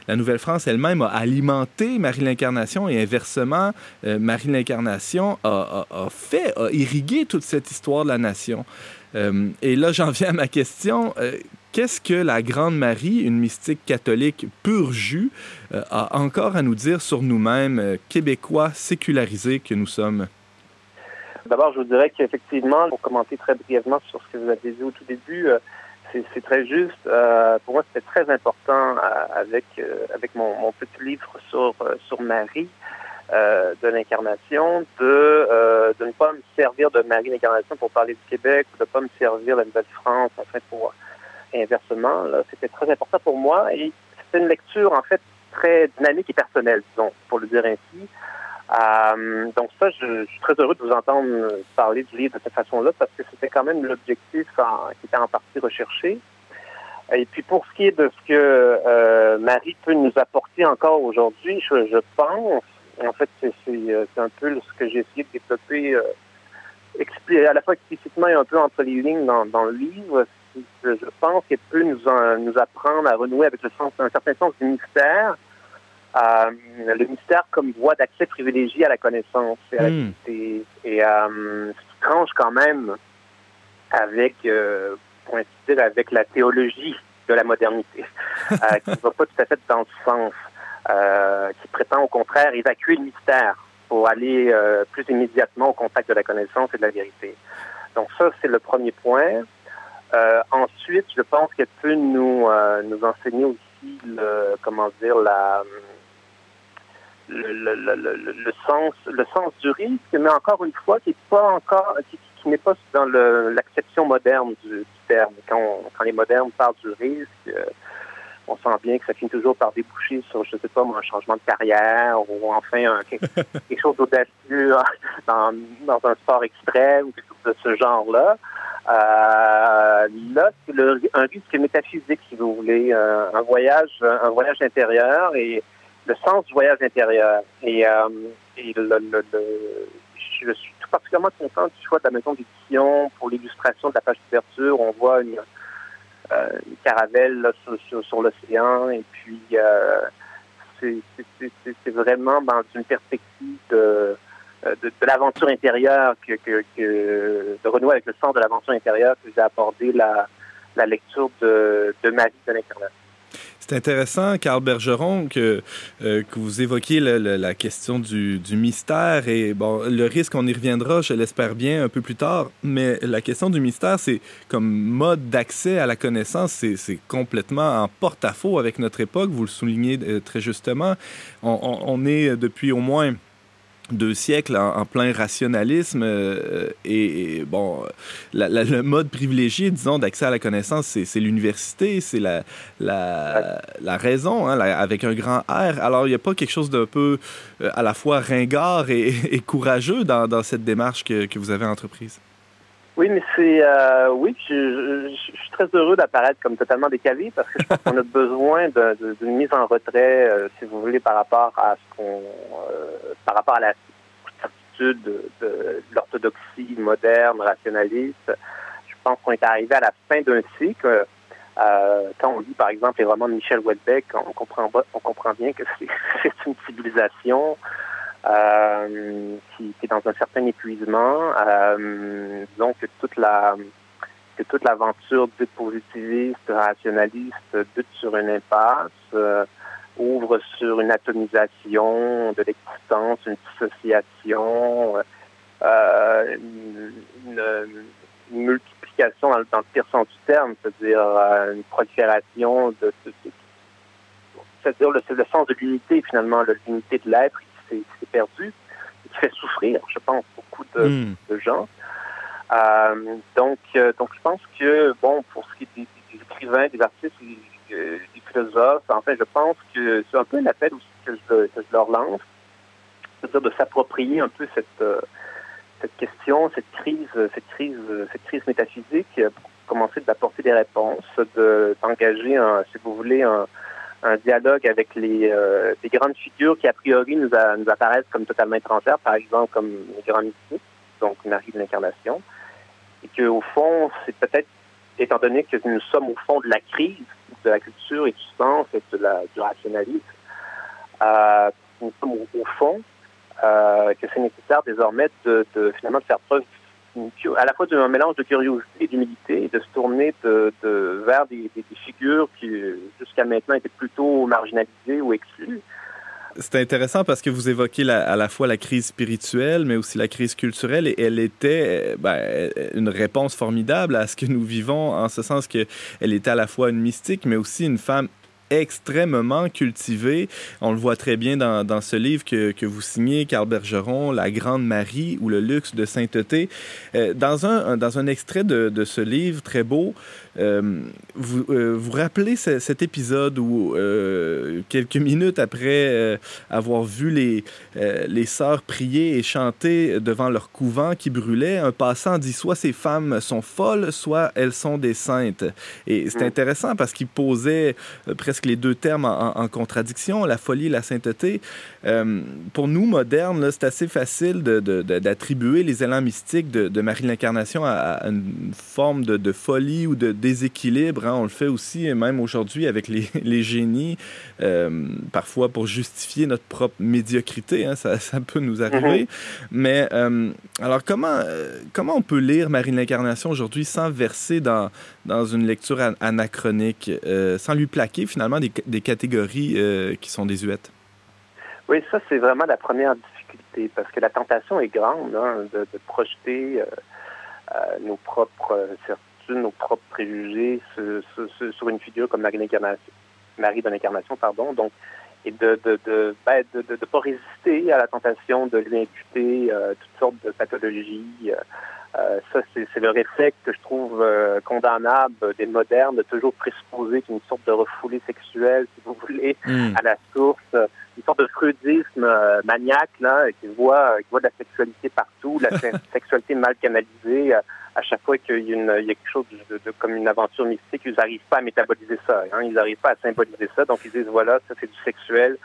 la Nouvelle-France elle-même a alimenté Marie l'Incarnation et inversement, euh, Marie l'Incarnation a, fait, a irrigué toute cette histoire de la nation. Euh, et là, j'en viens à ma question. Euh, Qu'est-ce que la Grande Marie, une mystique catholique pur jus, a encore à nous dire sur nous-mêmes, Québécois sécularisés que nous sommes? D'abord, je vous dirais qu'effectivement, pour commenter très brièvement sur ce que vous avez dit au tout début, c'est très juste. Euh, pour moi, c'était très important euh, avec euh, avec mon, petit livre sur sur Marie de l'incarnation de ne pas me servir de Marie l'incarnation pour parler du Québec de ne pas me servir de la Nouvelle-France en fait pour inversement. C'était très important pour moi et c'était une lecture en fait très dynamique et personnelle, disons, pour le dire ainsi. Euh, donc ça, je, suis très heureux de vous entendre parler du livre de cette façon-là parce que c'était quand même l'objectif qui était en partie recherché. Et puis pour ce qui est de ce que euh, Marie peut nous apporter encore aujourd'hui, je, pense, en fait c'est euh, un peu ce que j'ai essayé de développer à la fois explicitement et un peu entre les lignes dans, le livre, je pense qu'elle peut nous, nous apprendre à renouer avec le sens, un certain sens du mystère, euh, le mystère comme voie d'accès privilégiée à la connaissance et à la Hmm. vérité. Et euh, ce qui tranche quand même avec, euh, pour ainsi dire, avec la théologie de la modernité, euh, qui ne va pas tout à fait dans ce sens, euh, qui prétend au contraire évacuer le mystère pour aller euh, plus immédiatement au contact de la connaissance et de la vérité. Donc ça, c'est le premier point. Euh, ensuite, je pense qu'elle peut nous, euh, nous enseigner aussi le, comment dire, la, le, le, le, le, le sens, le sens du risque, mais encore une fois, qui n'est pas encore, qui, qui n'est pas dans l'acception moderne du, du terme. Quand, on- quand les modernes parlent du risque, euh, on sent bien que ça finit toujours par déboucher sur, je sais pas, un changement de carrière ou enfin un- quelque, quelque chose d'audacieux dans, dans un sport extrême ou quelque chose de ce genre-là. Euh, là, c'est un risque métaphysique, si vous voulez, euh, un voyage, un voyage intérieur et le sens du voyage intérieur. Et, euh, je suis tout particulièrement content du choix de la maison d'édition pour l'illustration de la page d'ouverture. On voit une, euh, caravelle sur, l'océan et puis euh, c'est vraiment dans une perspective de, l'aventure intérieure que, de renouer avec le sens de l'aventure intérieure que j'ai abordé la, la lecture de, de Marie de l'incarnation. C'est intéressant, Carl Bergeron, que, euh, que vous évoquiez la question du, du mystère et bon, le risque, on y reviendra, je l'espère bien, un peu plus tard. Mais la question du mystère, c'est comme mode d'accès à la connaissance, c'est complètement en porte-à-faux avec notre époque. Vous le soulignez euh, très justement. On est depuis au moins deux siècles en, plein rationalisme euh, et, bon le mode privilégié disons d'accès à la connaissance c'est l'université c'est la, raison hein, avec un grand R. Alors il n'y a pas quelque chose d'un peu euh, à la fois ringard et, courageux dans, cette démarche que vous avez entreprise? Oui, mais c'est euh, oui, je, suis très heureux d'apparaître comme totalement décalé parce que je pense qu'on a besoin d'une mise en retrait, euh, si vous voulez, par rapport à ce qu'on, euh, par rapport à la certitude de, l'orthodoxie moderne, rationaliste. Je pense qu'on est arrivé à la fin d'un cycle. Quand on lit, par exemple, les romans de Michel Houellebecq, on comprend, on comprend bien que c'est une civilisation euh, qui, qui est dans un certain épuisement. Euh, donc que toute la que toute l'aventure dite positiviste, rationaliste, bute sur une impasse, euh, ouvre sur une atomisation de l'existence, une dissociation, euh, une, une- multiplication dans le, pire sens du terme, c'est-à-dire euh, une prolifération de, de- de- c'est-à-dire le, le sens de l'unité finalement, le- l'unité de l'être s'est perdu, qui fait souffrir, je pense, beaucoup de, Hmm. de gens. Euh, donc, euh, donc, je pense que, bon, pour ce qui est des, des écrivains, des artistes, des, euh, des philosophes, enfin, je pense que c'est un peu un appel aussi que je, que je leur lance, c'est-à-dire de s'approprier un peu cette, cette question, cette crise, cette crise, cette crise métaphysique, pour commencer d'apporter des réponses, de, d'engager, un, si vous voulez, un, un dialogue avec les, euh, des grandes figures qui, a priori, nous, a- nous apparaissent comme totalement étrangères, par exemple, comme les grands mystiques, donc Marie de l'Incarnation, et qu'au fond, c'est peut-être, étant donné que nous sommes au fond de la crise de la culture et du sens et de la, du rationalisme, euh, nous sommes au, au fond, euh, que c'est nécessaire désormais de, de finalement de faire preuve à la fois d'un mélange de curiosité et d'humilité et de se tourner vers des, figures qui jusqu'à maintenant étaient plutôt marginalisées ou exclues. C'est intéressant parce que vous évoquez à la fois la crise spirituelle, mais aussi la crise culturelle, et elle était euh, ben, une réponse formidable à ce que nous vivons, en ce sens qu'elle était à la fois une mystique, mais aussi une femme extrêmement cultivée. On le voit très bien dans, ce livre que, que vous signez, Carl Bergeron, La Grande Marie ou le luxe de sainteté. Euh, dans, un, dans un extrait de, de ce livre très beau, vous euh, vous rappelez ce- cet épisode où, euh, quelques minutes après euh, avoir vu les, euh, les sœurs prier et chanter devant leur couvent qui brûlait, un passant dit soit ces femmes sont folles, soit elles sont des saintes. Et c'est Mm. intéressant parce qu'il posait euh, presque les deux termes en, contradiction, la folie et la sainteté. Euh, pour nous, modernes, c'est assez facile d'attribuer les élans mystiques de, de Marie l'Incarnation à, à une forme de, de folie ou de déséquilibre. hein. On le fait aussi, et même aujourd'hui, avec les, les génies, euh, parfois pour justifier notre propre médiocrité. hein. Ça, ça peut nous arriver. Mais euh, alors, comment, euh, comment on peut lire Marie de l'Incarnation aujourd'hui sans verser dans, dans une lecture an- anachronique, sans lui plaquer finalement des, des catégories qui sont désuètes? Oui, ça, c'est vraiment la première difficulté, parce que la tentation est grande hein, de, de projeter euh, euh, nos propres euh, nos propres préjugés sur, sur- sur- sur une figure comme Marie, d'Incarnation- Marie de l'Incarnation, pardon, donc, et de de, de, ben, de, de- de pas résister à la tentation de lui imputer euh, toutes sortes de pathologies. euh, euh, ça, c'est le réflexe que je trouve euh, condamnable des modernes, de toujours présupposer qu'une sorte de refoulé sexuel, si vous voulez, Hmm. à la source, une sorte de freudisme euh, maniaque là, qui voit, qui voit de la sexualité partout, la se- sexualité mal canalisée. euh, à chaque fois qu'il y, a y quelque chose de, de- comme une aventure mystique, ils n'arrivent pas à métaboliser ça. hein, ils n'arrivent pas à symboliser ça. Donc ils disent voilà, ça c'est du sexuel.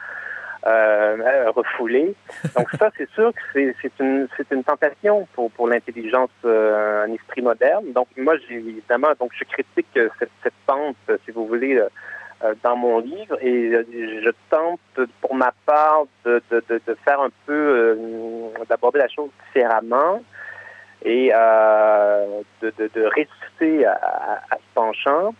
Euh, euh, refoulé. Donc ça, c'est sûr que c'est une, c'est une tentation pour, pour l'intelligence, euh, un esprit moderne. Donc moi, j'ai évidemment, donc je critique euh, cette, cette pente, euh, si vous voulez, euh, euh, dans mon livre et euh, je tente pour ma part de, de, de, faire un peu, euh, d'aborder la chose différemment et euh, de, de, de résister à, ce penchant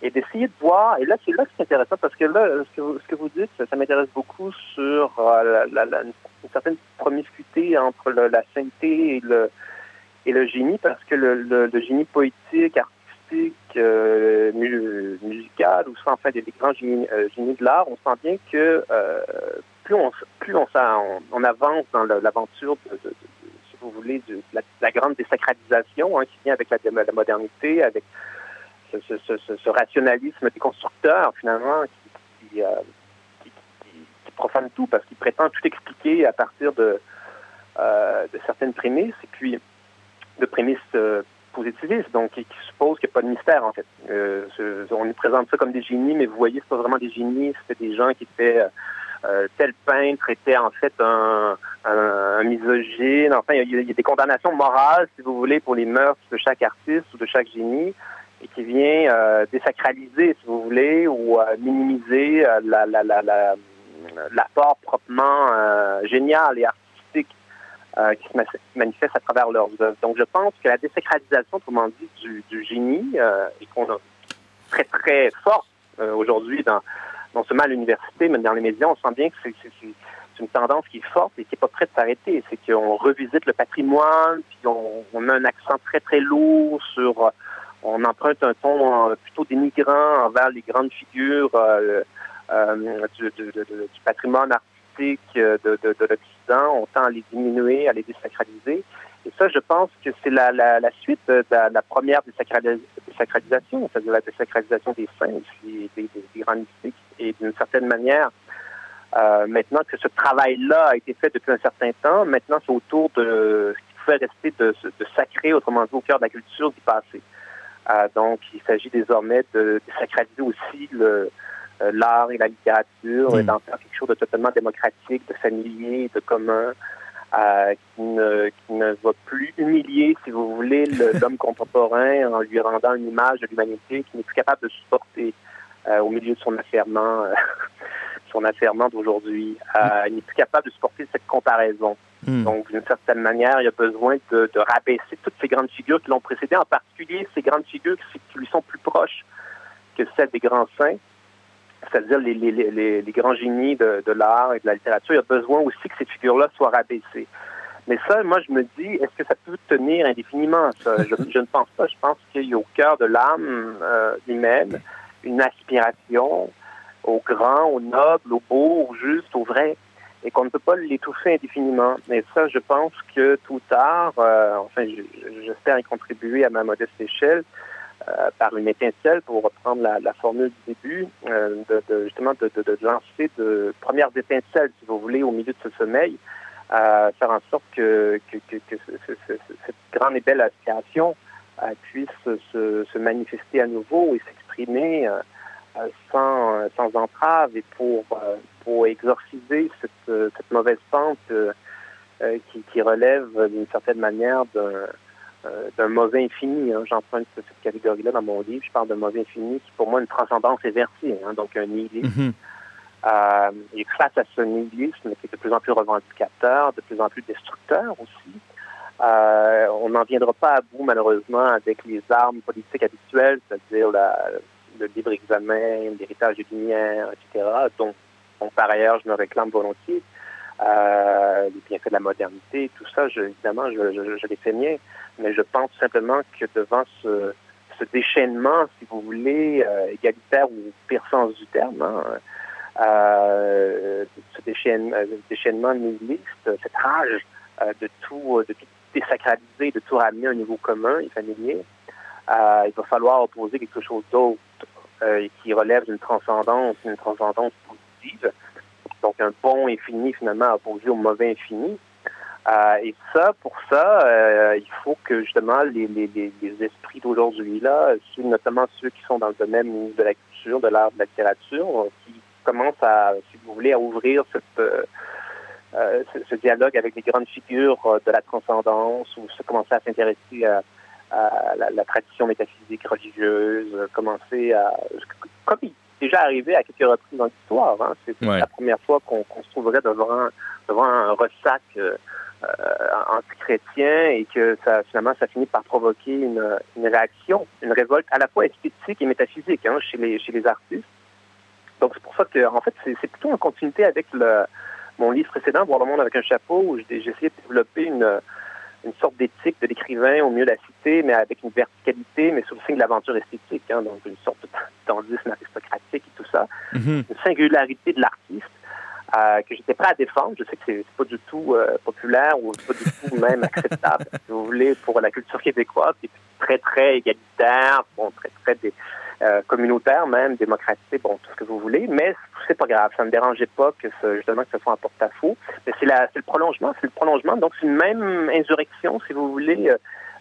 et d'essayer de voir, et là c'est là que c'est intéressant parce que là, ce que vous, ce que vous dites, ça, m'intéresse beaucoup sur euh, la, la, la, une certaine promiscuité entre le- la sainteté et le, et le génie, parce que le, génie poétique, euh, mu- musical, ou ça, enfin des, grands génies, euh, génies de l'art, on sent bien que euh, plus on plus on, avance dans l'aventure de, vous voulez, la, grande désacralisation hein, qui vient avec la, modernité, avec ce, rationalisme des constructeurs, finalement, qui, euh, profane tout parce qu'il prétend tout expliquer à partir de, de certaines prémices. Et puis de prémices donc qui, supposent qu'il n'y a pas de mystère, en fait. Euh, on nous présente ça comme des génies, mais vous voyez, c'est pas vraiment des génies, c'était des gens qui étaient... euh, euh, tel peintre était en fait un, misogyne. Enfin, il y, a, des condamnations morales, si vous voulez, pour les mœurs de chaque artiste ou de chaque génie et qui vient désacraliser, si vous voulez, ou minimiser euh, la, la, la, l'apport proprement génial et artistique euh, qui se ma- manifeste à travers leurs œuvres. Donc, je pense que la désacralisation, autrement dit, du, du génie, euh, et qu'on a très, très forte euh, aujourd'hui dans non seulement à l'université, mais dans les médias, on sent bien que c'est, une tendance qui est forte et qui n'est pas prête de s'arrêter. C'est qu'on revisite le patrimoine, puis on, on a un accent très, très lourd sur... euh, On emprunte un ton euh, plutôt dénigrant envers les grandes figures euh, du, de- de- du patrimoine artistique de, de, de On tend à les diminuer, à les désacraliser. Et ça, je pense que c'est la, suite de la, première désacralis- désacralisation, c'est-à-dire la désacralisation des saints aussi, des, des, des grands mystiques. Et d'une certaine manière, euh, maintenant que ce travail-là a été fait depuis un certain temps, maintenant c'est autour de ce qui pouvait rester de, de sacré, autrement dit, au cœur de la culture du passé. Euh, donc, il s'agit désormais de, de sacraliser aussi le, l'art et la littérature, Mm. et d'en faire quelque chose de totalement démocratique, de familier, de commun, euh, qui, ne, qui ne va plus humilier, si vous voulez, le- l'homme contemporain en lui rendant une image de l'humanité qui n'est plus capable de supporter euh, au milieu de son affairement, euh, son affairement d'aujourd'hui. Euh, il n'est plus capable de supporter cette comparaison. Hmm. Donc, d'une certaine manière, il y a besoin de, de rabaisser toutes ces grandes figures qui l'ont précédé, en particulier ces grandes figures qui, qui lui sont plus proches que celles des grands saints, c'est-à-dire les, les, les, les- grands génies de, de l'art et de la littérature. Il y a besoin aussi que ces figures-là soient rabaissées. Mais ça, moi, je me dis, est-ce que ça peut tenir indéfiniment, ça? Je, je ne pense pas. Je pense qu'il y a au cœur de l'âme euh, humaine une aspiration au grand, au noble, au beau, au juste, au vrai, et qu'on ne peut pas l'étouffer indéfiniment. Et ça, je pense que tout ou tard, euh, enfin, je- j'espère y contribuer à ma modeste échelle, par une étincelle, pour reprendre la, formule du début, euh, de, justement de, lancer de premières étincelles, si vous voulez, au milieu de ce sommeil, euh, faire en sorte que, que, que, que ce- ce- ce- cette grande et belle aspiration euh, puisse se, manifester à nouveau et s'exprimer euh, euh, sans, euh, entrave et pour, euh, exorciser cette, euh, mauvaise pente euh, euh, qui, qui relève euh, d'une certaine manière d'un euh, d'un mauvais infini. Hein. J'emprunte cette catégorie-là dans mon livre. Je parle d'un mauvais infini qui, pour moi, une transcendance inversée, hein, donc un nihilisme. Mhm. Euh, et face à ce nihilisme qui est de plus en plus revendicateur, de plus en plus destructeur aussi, euh, on n'en viendra pas à bout malheureusement avec les armes politiques habituelles, c'est-à-dire le libre examen, l'héritage des Lumières, etc., dont, dont par ailleurs je me réclame volontiers. Euh, les bienfaits de la modernité, tout ça, je, évidemment, je, je, je les fais miens, mais je pense simplement que devant ce, ce déchaînement, si vous voulez, euh, égalitaire ou pire sens du terme, hein, euh, ce déchaînement, euh, déchaînement nihiliste, cette rage euh, de tout, de tout désacraliser, de tout ramener à un niveau commun et familier, euh, il va falloir opposer quelque chose d'autre euh, qui relève d'une transcendance, une transcendance positive. Donc un bon infini finalement opposé au mauvais infini. Euh, et ça, pour ça, euh, il faut que justement les, les, les, les esprits d'aujourd'hui là, ceux- notamment ceux qui sont dans le domaine de la culture, de l'art, de la littérature, euh, qui commencent à, si vous voulez, à ouvrir cette, euh, ce, ce dialogue avec les grandes figures euh, de la transcendance, ou se commencer à s'intéresser à, à la, la tradition métaphysique religieuse, euh, commencer à, comme il est déjà arrivé à quelques reprises dans l'histoire, hein, c'est Ouais. la première fois qu'on qu'on se trouverait devant, devant un ressac anti-chrétien et que ça finalement ça finit par provoquer une, une réaction, une révolte à la fois esthétique et métaphysique hein, chez les chez les artistes. Donc c'est pour ça que en fait c'est plutôt en continuité avec le mon livre précédent, Voir le monde avec un chapeau, où j'ai essayé de développer une une sorte d'éthique de l'écrivain au mieux de la cité, mais avec une verticalité, mais sous le signe de l'aventure esthétique, hein, donc une sorte de aristocratique et tout ça, Mhm. une singularité de l'artiste euh, que j'étais prêt à défendre. Je sais que c'est pas du tout euh, populaire ou pas du tout même acceptable, si vous voulez, pour la culture québécoise, qui est très, très égalitaire, bon, très, très dé- euh, communautaire même, démocratique, bon, tout ce que vous voulez, mais c'est pas grave, ça me dérangeait pas que ce, justement que ce soit un porte-à-faux. Mais c'est le prolongement, c'est le prolongement, donc c'est une même insurrection, si vous voulez, euh,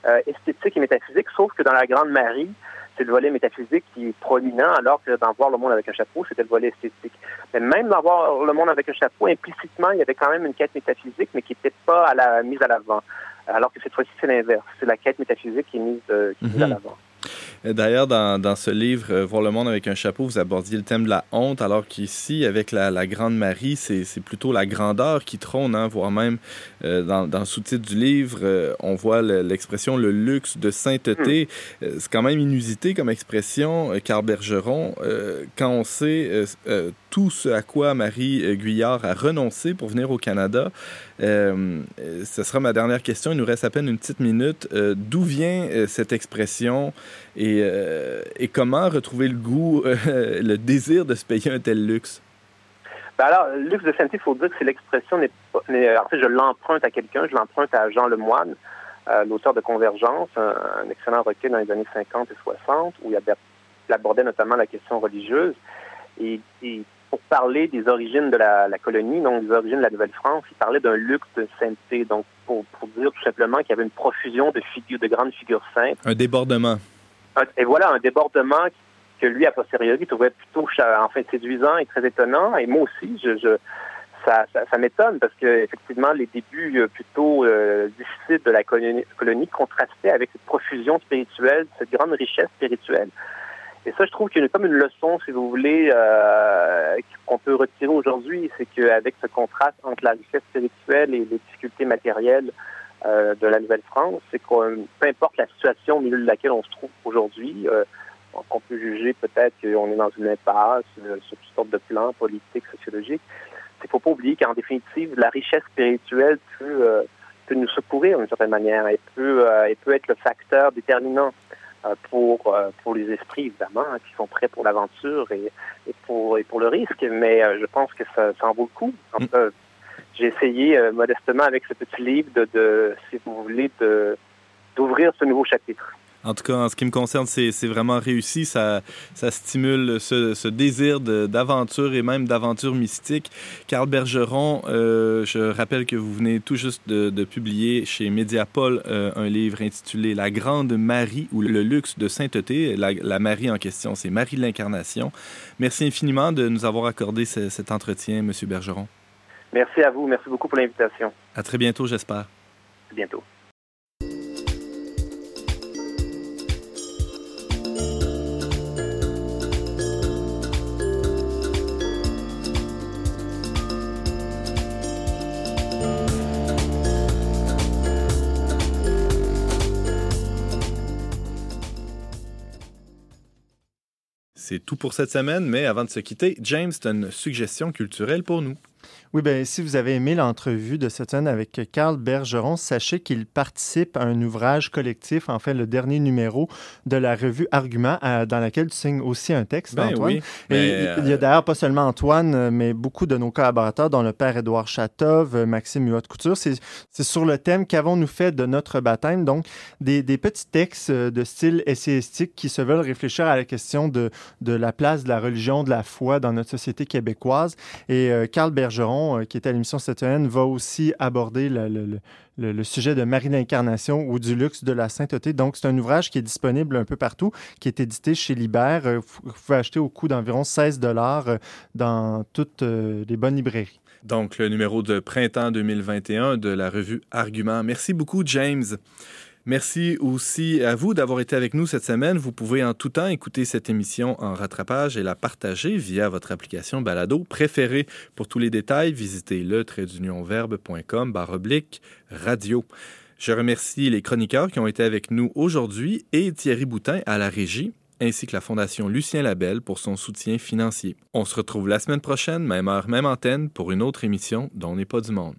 euh, esthétique et métaphysique, sauf que dans la Grande Marie, c'est le volet métaphysique qui est prominent, alors que dans Voir le monde avec un chapeau, c'était le volet esthétique. Mais même dans Voir le monde avec un chapeau, implicitement, il y avait quand même une quête métaphysique, mais qui n'était pas à la, mise à l'avant. Alors que cette fois-ci, c'est l'inverse. C'est la quête métaphysique qui est mise, euh, qui est mise à Mhm. l'avant. D'ailleurs, dans, dans ce livre, euh, Voir le monde avec un chapeau, vous abordiez le thème de la honte, alors qu'ici, avec la, la Grande Marie, c'est plutôt la grandeur qui trône, hein, voire même euh, dans, dans le sous-titre du livre, euh, on voit le- l'expression le luxe de sainteté. Euh, c'est quand même inusité comme expression, euh, car Bergeron, euh, quand on sait euh, euh, tout ce à quoi Marie euh, Guyard a renoncé pour venir au Canada, euh, euh, ce sera ma dernière question. Il nous reste à peine une petite minute. D'où vient cette expression et, comment retrouver le goût, le désir de se payer un tel luxe? Ben alors, luxe de sainteté, il faut dire que c'est l'expression en fait, je l'emprunte à quelqu'un, je l'emprunte à Jean Lemoine, l'auteur de Convergence, un, excellent recueil dans les années 50 et 60, où il abordait notamment la question religieuse. Et, et pour parler des origines de la, la colonie, donc des origines de la Nouvelle-France, il parlait d'un luxe de sainteté, donc pour, pour dire tout simplement qu'il y avait une profusion de figures, de grandes figures saintes. Un débordement. Un- Et voilà un débordement que lui, a posteriori, trouvait plutôt enfin séduisant et très étonnant. Et moi aussi, je, je- ça, ça, ça m'étonne parce que effectivement, les débuts euh, plutôt euh, difficiles de la colonie, colonie contrastaient avec cette profusion spirituelle, cette grande richesse spirituelle. Et ça, je trouve qu'il y a comme une leçon, si vous voulez, euh, qu'on peut retirer aujourd'hui, c'est qu'avec ce contraste entre la richesse spirituelle et les difficultés matérielles euh, de la Nouvelle-France, c'est qu'on, peu importe la situation au milieu de laquelle on se trouve aujourd'hui, euh, on peut juger peut-être qu'on est dans une impasse euh, sur toutes sortes de plans politiques, sociologiques. Il ne faut pas oublier qu'en définitive, la richesse spirituelle peut, euh, peut nous secourir d'une certaine manière. Elle peut, euh, elle peut être le facteur déterminant euh, pour, euh, pour les esprits, évidemment, hein, qui sont prêts pour l'aventure et, et, pour, et pour le risque. Mais euh, je pense que ça, ça en vaut le coup. En cas, j'ai essayé euh, modestement avec ce petit livre de, de si vous voulez, de d'ouvrir ce nouveau chapitre. En tout cas, en ce qui me concerne, c'est vraiment réussi. Ça, ça stimule ce, ce désir d'aventure et même d'aventure mystique. Carl Bergeron, euh, je rappelle que vous venez tout juste de, de publier chez Mediapol euh, un livre intitulé La Grande Marie ou le luxe de sainteté. La, la Marie en question, c'est Marie de l'Incarnation. Merci infiniment de nous avoir accordé ce- cet entretien, Monsieur Bergeron. Merci à vous. Merci beaucoup pour l'invitation. À très bientôt, j'espère. À bientôt. C'est tout pour cette semaine, mais avant de se quitter, James, tu une suggestion culturelle pour nous. Oui, bien, si vous avez aimé l'entrevue de cette semaine avec Carl Bergeron, sachez qu'il participe à un ouvrage collectif, en fait, le dernier numéro de la revue Argument, dans laquelle tu signes aussi un texte, Ben Antoine. oui, Et il y a euh, d'ailleurs pas seulement Antoine, mais beaucoup de nos collaborateurs, dont le père Édouard Chatov, euh, Maxime Huot-Couture. C'est c'est sur le thème qu'avons-nous fait de notre baptême. Donc, des, des petits textes euh, de style essayistique qui se veulent réfléchir à la question de, de la place de la religion, de la foi dans notre société québécoise. Et euh, Carl Bergeron, euh, qui est à l'émission cette semaine, va aussi aborder le, le- sujet de Marie l'Incarnation ou du luxe de la sainteté. Donc, c'est un ouvrage qui est disponible un peu partout, qui est édité chez Libert. Euh, Vous pouvez acheter au coût d'environ 16 dollars dans toutes euh, les bonnes librairies. Donc, le numéro de printemps 2021 de la revue Argument. Merci beaucoup, James. Merci aussi à vous d'avoir été avec nous cette semaine. Vous pouvez en tout temps écouter cette émission en rattrapage et la partager via votre application Balado préférée. Pour tous les détails, visitez le verbe.com oblique radio. Je remercie les chroniqueurs qui ont été avec nous aujourd'hui et Thierry Boutin à la régie ainsi que la Fondation Lucien Labelle pour son soutien financier. On se retrouve la semaine prochaine, même heure, même antenne, pour une autre émission dont n'est pas du monde.